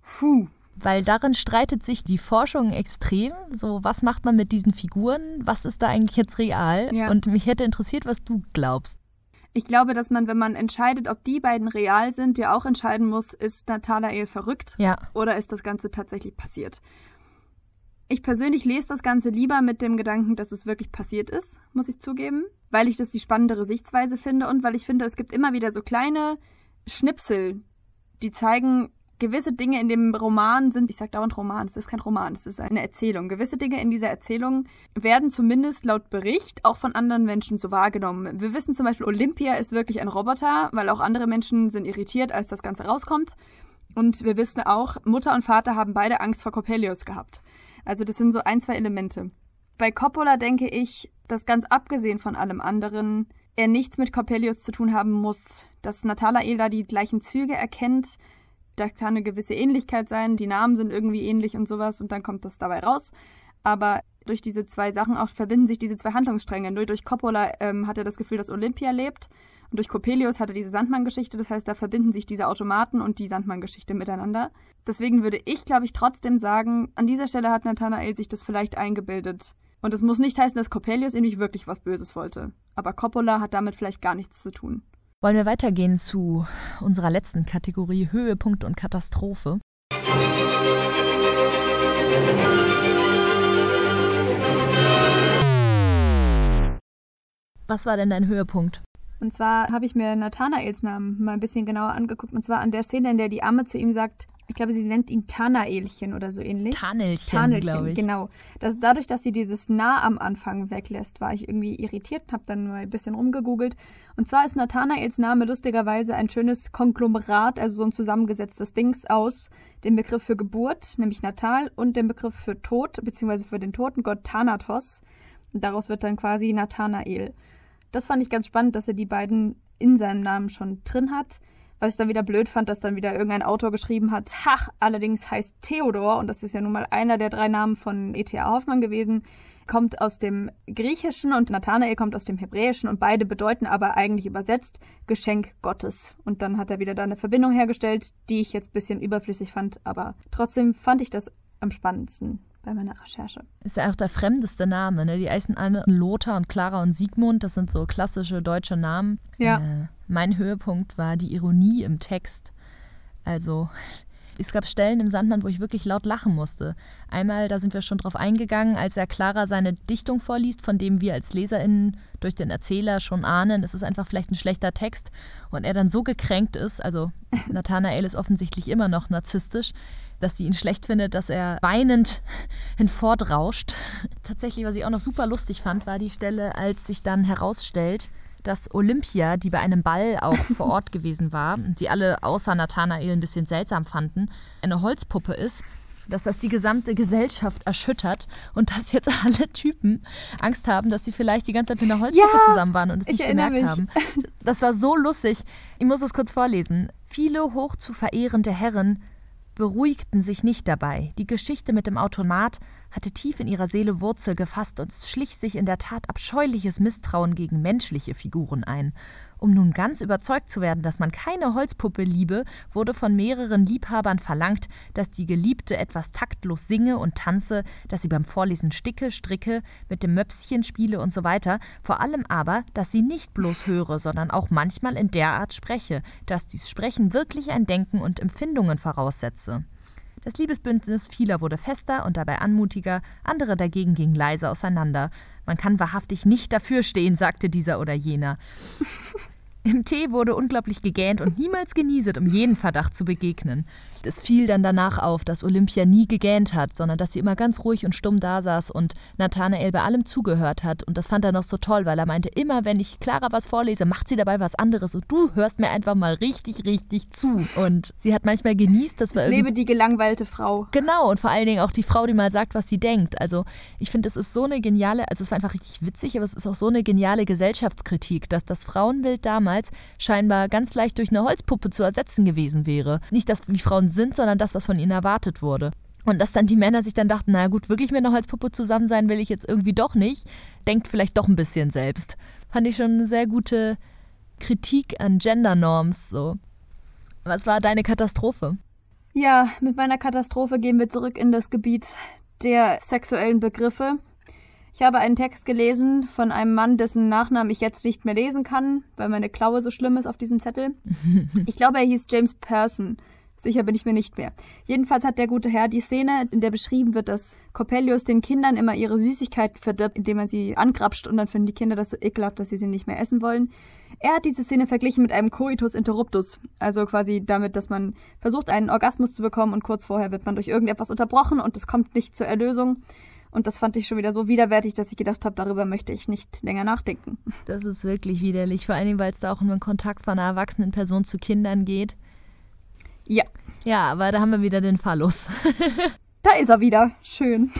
Puh, weil darin streitet sich die Forschung extrem. So, was macht man mit diesen Figuren? Was ist da eigentlich jetzt real? Ja. Und mich hätte interessiert, was du glaubst. Ich glaube, dass man, wenn man entscheidet, ob die beiden real sind, ja auch entscheiden muss, ist Nathanael verrückt ja. oder ist das Ganze tatsächlich passiert. Ich persönlich lese das Ganze lieber mit dem Gedanken, dass es wirklich passiert ist, muss ich zugeben, weil ich das die spannendere Sichtweise finde und weil ich finde, es gibt immer wieder so kleine Schnipsel, die zeigen, gewisse Dinge in dem Roman sind, ich sage dauernd Roman, es ist kein Roman, es ist eine Erzählung. Gewisse Dinge in dieser Erzählung werden zumindest laut Bericht auch von anderen Menschen so wahrgenommen. Wir wissen zum Beispiel, Olympia ist wirklich ein Roboter, weil auch andere Menschen sind irritiert, als das Ganze rauskommt. Und wir wissen auch, Mutter und Vater haben beide Angst vor Coppelius gehabt. Also das sind so ein, zwei Elemente. Bei Coppola denke ich, dass ganz abgesehen von allem anderen er nichts mit Coppelius zu tun haben muss, dass Nathanael da die gleichen Züge erkennt. Da kann eine gewisse Ähnlichkeit sein, die Namen sind irgendwie ähnlich und sowas und dann kommt das dabei raus. Aber durch diese zwei Sachen auch verbinden sich diese zwei Handlungsstränge. Nur durch Coppola ähm, hat er das Gefühl, dass Olympia lebt und durch Coppelius hat er diese Sandmann-Geschichte. Das heißt, da verbinden sich diese Automaten und die Sandmann-Geschichte miteinander. Deswegen würde ich, glaube ich, trotzdem sagen, an dieser Stelle hat Nathanael sich das vielleicht eingebildet. Und es muss nicht heißen, dass Coppelius ihm nicht wirklich was Böses wollte. Aber Coppola hat damit vielleicht gar nichts zu tun. Wollen wir weitergehen zu unserer letzten Kategorie Höhepunkt und Katastrophe? Was war denn dein Höhepunkt? Und zwar habe ich mir Nathanaels Namen mal ein bisschen genauer angeguckt. Und zwar an der Szene, in der die Amme zu ihm sagt, ich glaube, sie nennt ihn Tanaelchen oder so ähnlich. Tanelchen, Tanelchen glaube ich. Genau. Das, dadurch, dass sie dieses Na am Anfang weglässt, war ich irgendwie irritiert und habe dann mal ein bisschen rumgegoogelt. Und zwar ist Nathanaels Name lustigerweise ein schönes Konglomerat, also so ein zusammengesetztes Dings aus dem Begriff für Geburt, nämlich Natal, und dem Begriff für Tod, beziehungsweise für den Totengott Thanatos. Und daraus wird dann quasi Nathanael. Das fand ich ganz spannend, dass er die beiden in seinem Namen schon drin hat. Was ich dann wieder blöd fand, dass dann wieder irgendein Autor geschrieben hat, ha, allerdings heißt Theodor, und das ist ja nun mal einer der drei Namen von E.T.A. Hoffmann gewesen, kommt aus dem Griechischen und Nathanael kommt aus dem Hebräischen und beide bedeuten aber eigentlich übersetzt Geschenk Gottes. Und dann hat er wieder da eine Verbindung hergestellt, die ich jetzt ein bisschen überflüssig fand, aber trotzdem fand ich das am spannendsten bei meiner Recherche. Ist ja auch der fremdeste Name, ne? Die heißen alle Lothar und Clara und Sigmund, das sind so klassische deutsche Namen. Ja. Äh, mein Höhepunkt war die Ironie im Text. Also, es gab Stellen im Sandmann, wo ich wirklich laut lachen musste. Einmal, da sind wir schon drauf eingegangen, als er Clara seine Dichtung vorliest, von dem wir als LeserInnen durch den Erzähler schon ahnen, es ist einfach vielleicht ein schlechter Text und er dann so gekränkt ist, also Nathanael ist offensichtlich immer noch narzisstisch, dass sie ihn schlecht findet, dass er weinend hinfortrauscht. Tatsächlich, was ich auch noch super lustig fand, war die Stelle, als sich dann herausstellt, dass Olympia, die bei einem Ball auch vor Ort gewesen war, die alle außer Nathanael ein bisschen seltsam fanden, eine Holzpuppe ist, dass das die gesamte Gesellschaft erschüttert und dass jetzt alle Typen Angst haben, dass sie vielleicht die ganze Zeit mit einer Holzpuppe ja, zusammen waren und es nicht gemerkt mich. haben. Das war so lustig. Ich muss es kurz vorlesen. Viele hoch zu verehrende Herren beruhigten sich nicht dabei. Die Geschichte mit dem Automat hatte tief in ihrer Seele Wurzel gefasst und es schlich sich in der Tat abscheuliches Misstrauen gegen menschliche Figuren ein. Um nun ganz überzeugt zu werden, dass man keine Holzpuppe liebe, wurde von mehreren Liebhabern verlangt, dass die Geliebte etwas taktlos singe und tanze, dass sie beim Vorlesen sticke, stricke, mit dem Möpschen spiele und so weiter, vor allem aber, dass sie nicht bloß höre, sondern auch manchmal in der Art spreche, dass dies Sprechen wirklich ein Denken und Empfindungen voraussetze. Das Liebesbündnis vieler wurde fester und dabei anmutiger, andere dagegen gingen leise auseinander. Man kann wahrhaftig nicht dafür stehen, sagte dieser oder jener. Im Tee wurde unglaublich gegähnt und niemals genieset, um jeden Verdacht zu begegnen. Es fiel dann danach auf, dass Olympia nie gegähnt hat, sondern dass sie immer ganz ruhig und stumm da saß und Nathanael bei allem zugehört hat. Und das fand er noch so toll, weil er meinte, immer wenn ich Clara was vorlese, macht sie dabei was anderes und du hörst mir einfach mal richtig, richtig zu. Und sie hat manchmal genießt, dass wir. Ich lebe die gelangweilte Frau. Genau, und vor allen Dingen auch die Frau, die mal sagt, was sie denkt. Also ich finde, es ist so eine geniale, also es war einfach richtig witzig, aber es ist auch so eine geniale Gesellschaftskritik, dass das Frauenbild damals scheinbar ganz leicht durch eine Holzpuppe zu ersetzen gewesen wäre. Nicht, dass wie Frauen sind, sondern das, was von ihnen erwartet wurde. Und dass dann die Männer sich dann dachten, na gut, wirklich mit einer Holzpuppe zusammen sein will ich jetzt irgendwie doch nicht. Denkt vielleicht doch ein bisschen selbst. Fand ich schon eine sehr gute Kritik an Gendernorms. So. Was war deine Katastrophe? Ja, mit meiner Katastrophe gehen wir zurück in das Gebiet der sexuellen Begriffe. Ich habe einen Text gelesen von einem Mann, dessen Nachnamen ich jetzt nicht mehr lesen kann, weil meine Klaue so schlimm ist auf diesem Zettel. Ich glaube, er hieß James Person. Sicher bin ich mir nicht mehr. Jedenfalls hat der gute Herr die Szene, in der beschrieben wird, dass Coppelius den Kindern immer ihre Süßigkeiten verdirbt, indem man sie angrapscht und dann finden die Kinder das so ekelhaft, dass sie sie nicht mehr essen wollen. Er hat diese Szene verglichen mit einem Coitus interruptus, also quasi damit, dass man versucht, einen Orgasmus zu bekommen und kurz vorher wird man durch irgendetwas unterbrochen und es kommt nicht zur Erlösung. Und das fand ich schon wieder so widerwärtig, dass ich gedacht habe, darüber möchte ich nicht länger nachdenken. Das ist wirklich widerlich, vor allem, weil es da auch um den Kontakt von einer erwachsenen Person zu Kindern geht. Ja. Ja, aber da haben wir wieder den Phallus. da ist er wieder. Schön.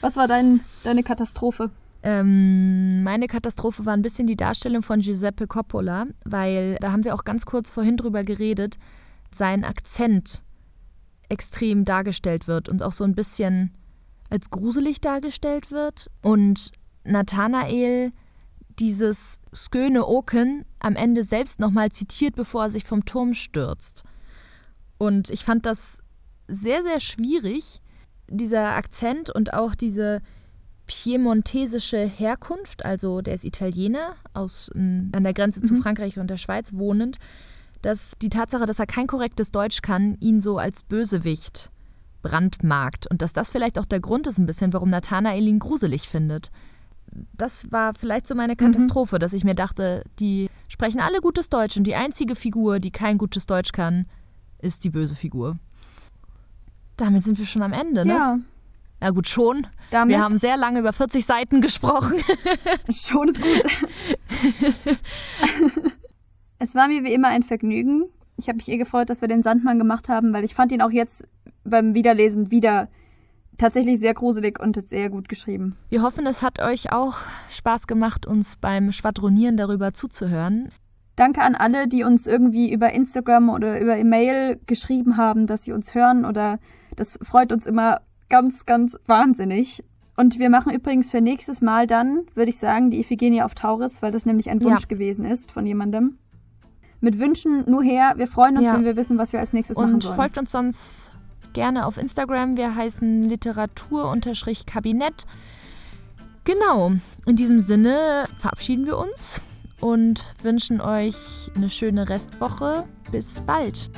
Was war dein, deine Katastrophe? Ähm, meine Katastrophe war ein bisschen die Darstellung von Giuseppe Coppola, weil da haben wir auch ganz kurz vorhin drüber geredet, sein Akzent extrem dargestellt wird und auch so ein bisschen als gruselig dargestellt wird. Und Nathanael dieses Sköne Oken am Ende selbst nochmal zitiert, bevor er sich vom Turm stürzt. Und ich fand das sehr, sehr schwierig, dieser Akzent und auch diese piemontesische Herkunft, also der ist Italiener, aus, an der Grenze mhm. zu Frankreich und der Schweiz wohnend, dass die Tatsache, dass er kein korrektes Deutsch kann, ihn so als Bösewicht brandmarkt und dass das vielleicht auch der Grund ist ein bisschen, warum Nathanael ihn gruselig findet. Das war vielleicht so meine mhm. Katastrophe, mhm. dass ich mir dachte, die sprechen alle gutes Deutsch und die einzige Figur, die kein gutes Deutsch kann, ist die böse Figur. Damit sind wir schon am Ende, ne? Ja. Ja gut, schon. Damit wir haben sehr lange über 40 Seiten gesprochen. schon ist gut. es war mir wie immer ein Vergnügen. Ich habe mich eh gefreut, dass wir den Sandmann gemacht haben, weil ich fand ihn auch jetzt beim Wiederlesen wieder tatsächlich sehr gruselig und sehr gut geschrieben. Wir hoffen, es hat euch auch Spaß gemacht, uns beim Schwadronieren darüber zuzuhören. Danke an alle, die uns irgendwie über Instagram oder über E-Mail geschrieben haben, dass sie uns hören oder das freut uns immer ganz, ganz wahnsinnig. Und wir machen übrigens für nächstes Mal dann, würde ich sagen, die Iphigenie auf Tauris, weil das nämlich ein Wunsch ja. gewesen ist von jemandem. Mit Wünschen nur her. Wir freuen uns, ja. wenn wir wissen, was wir als nächstes Und machen sollen. Und folgt uns sonst gerne auf Instagram. Wir heißen Literatur-Kabinett. Genau. In diesem Sinne verabschieden wir uns und wünschen euch eine schöne Restwoche. Bis bald.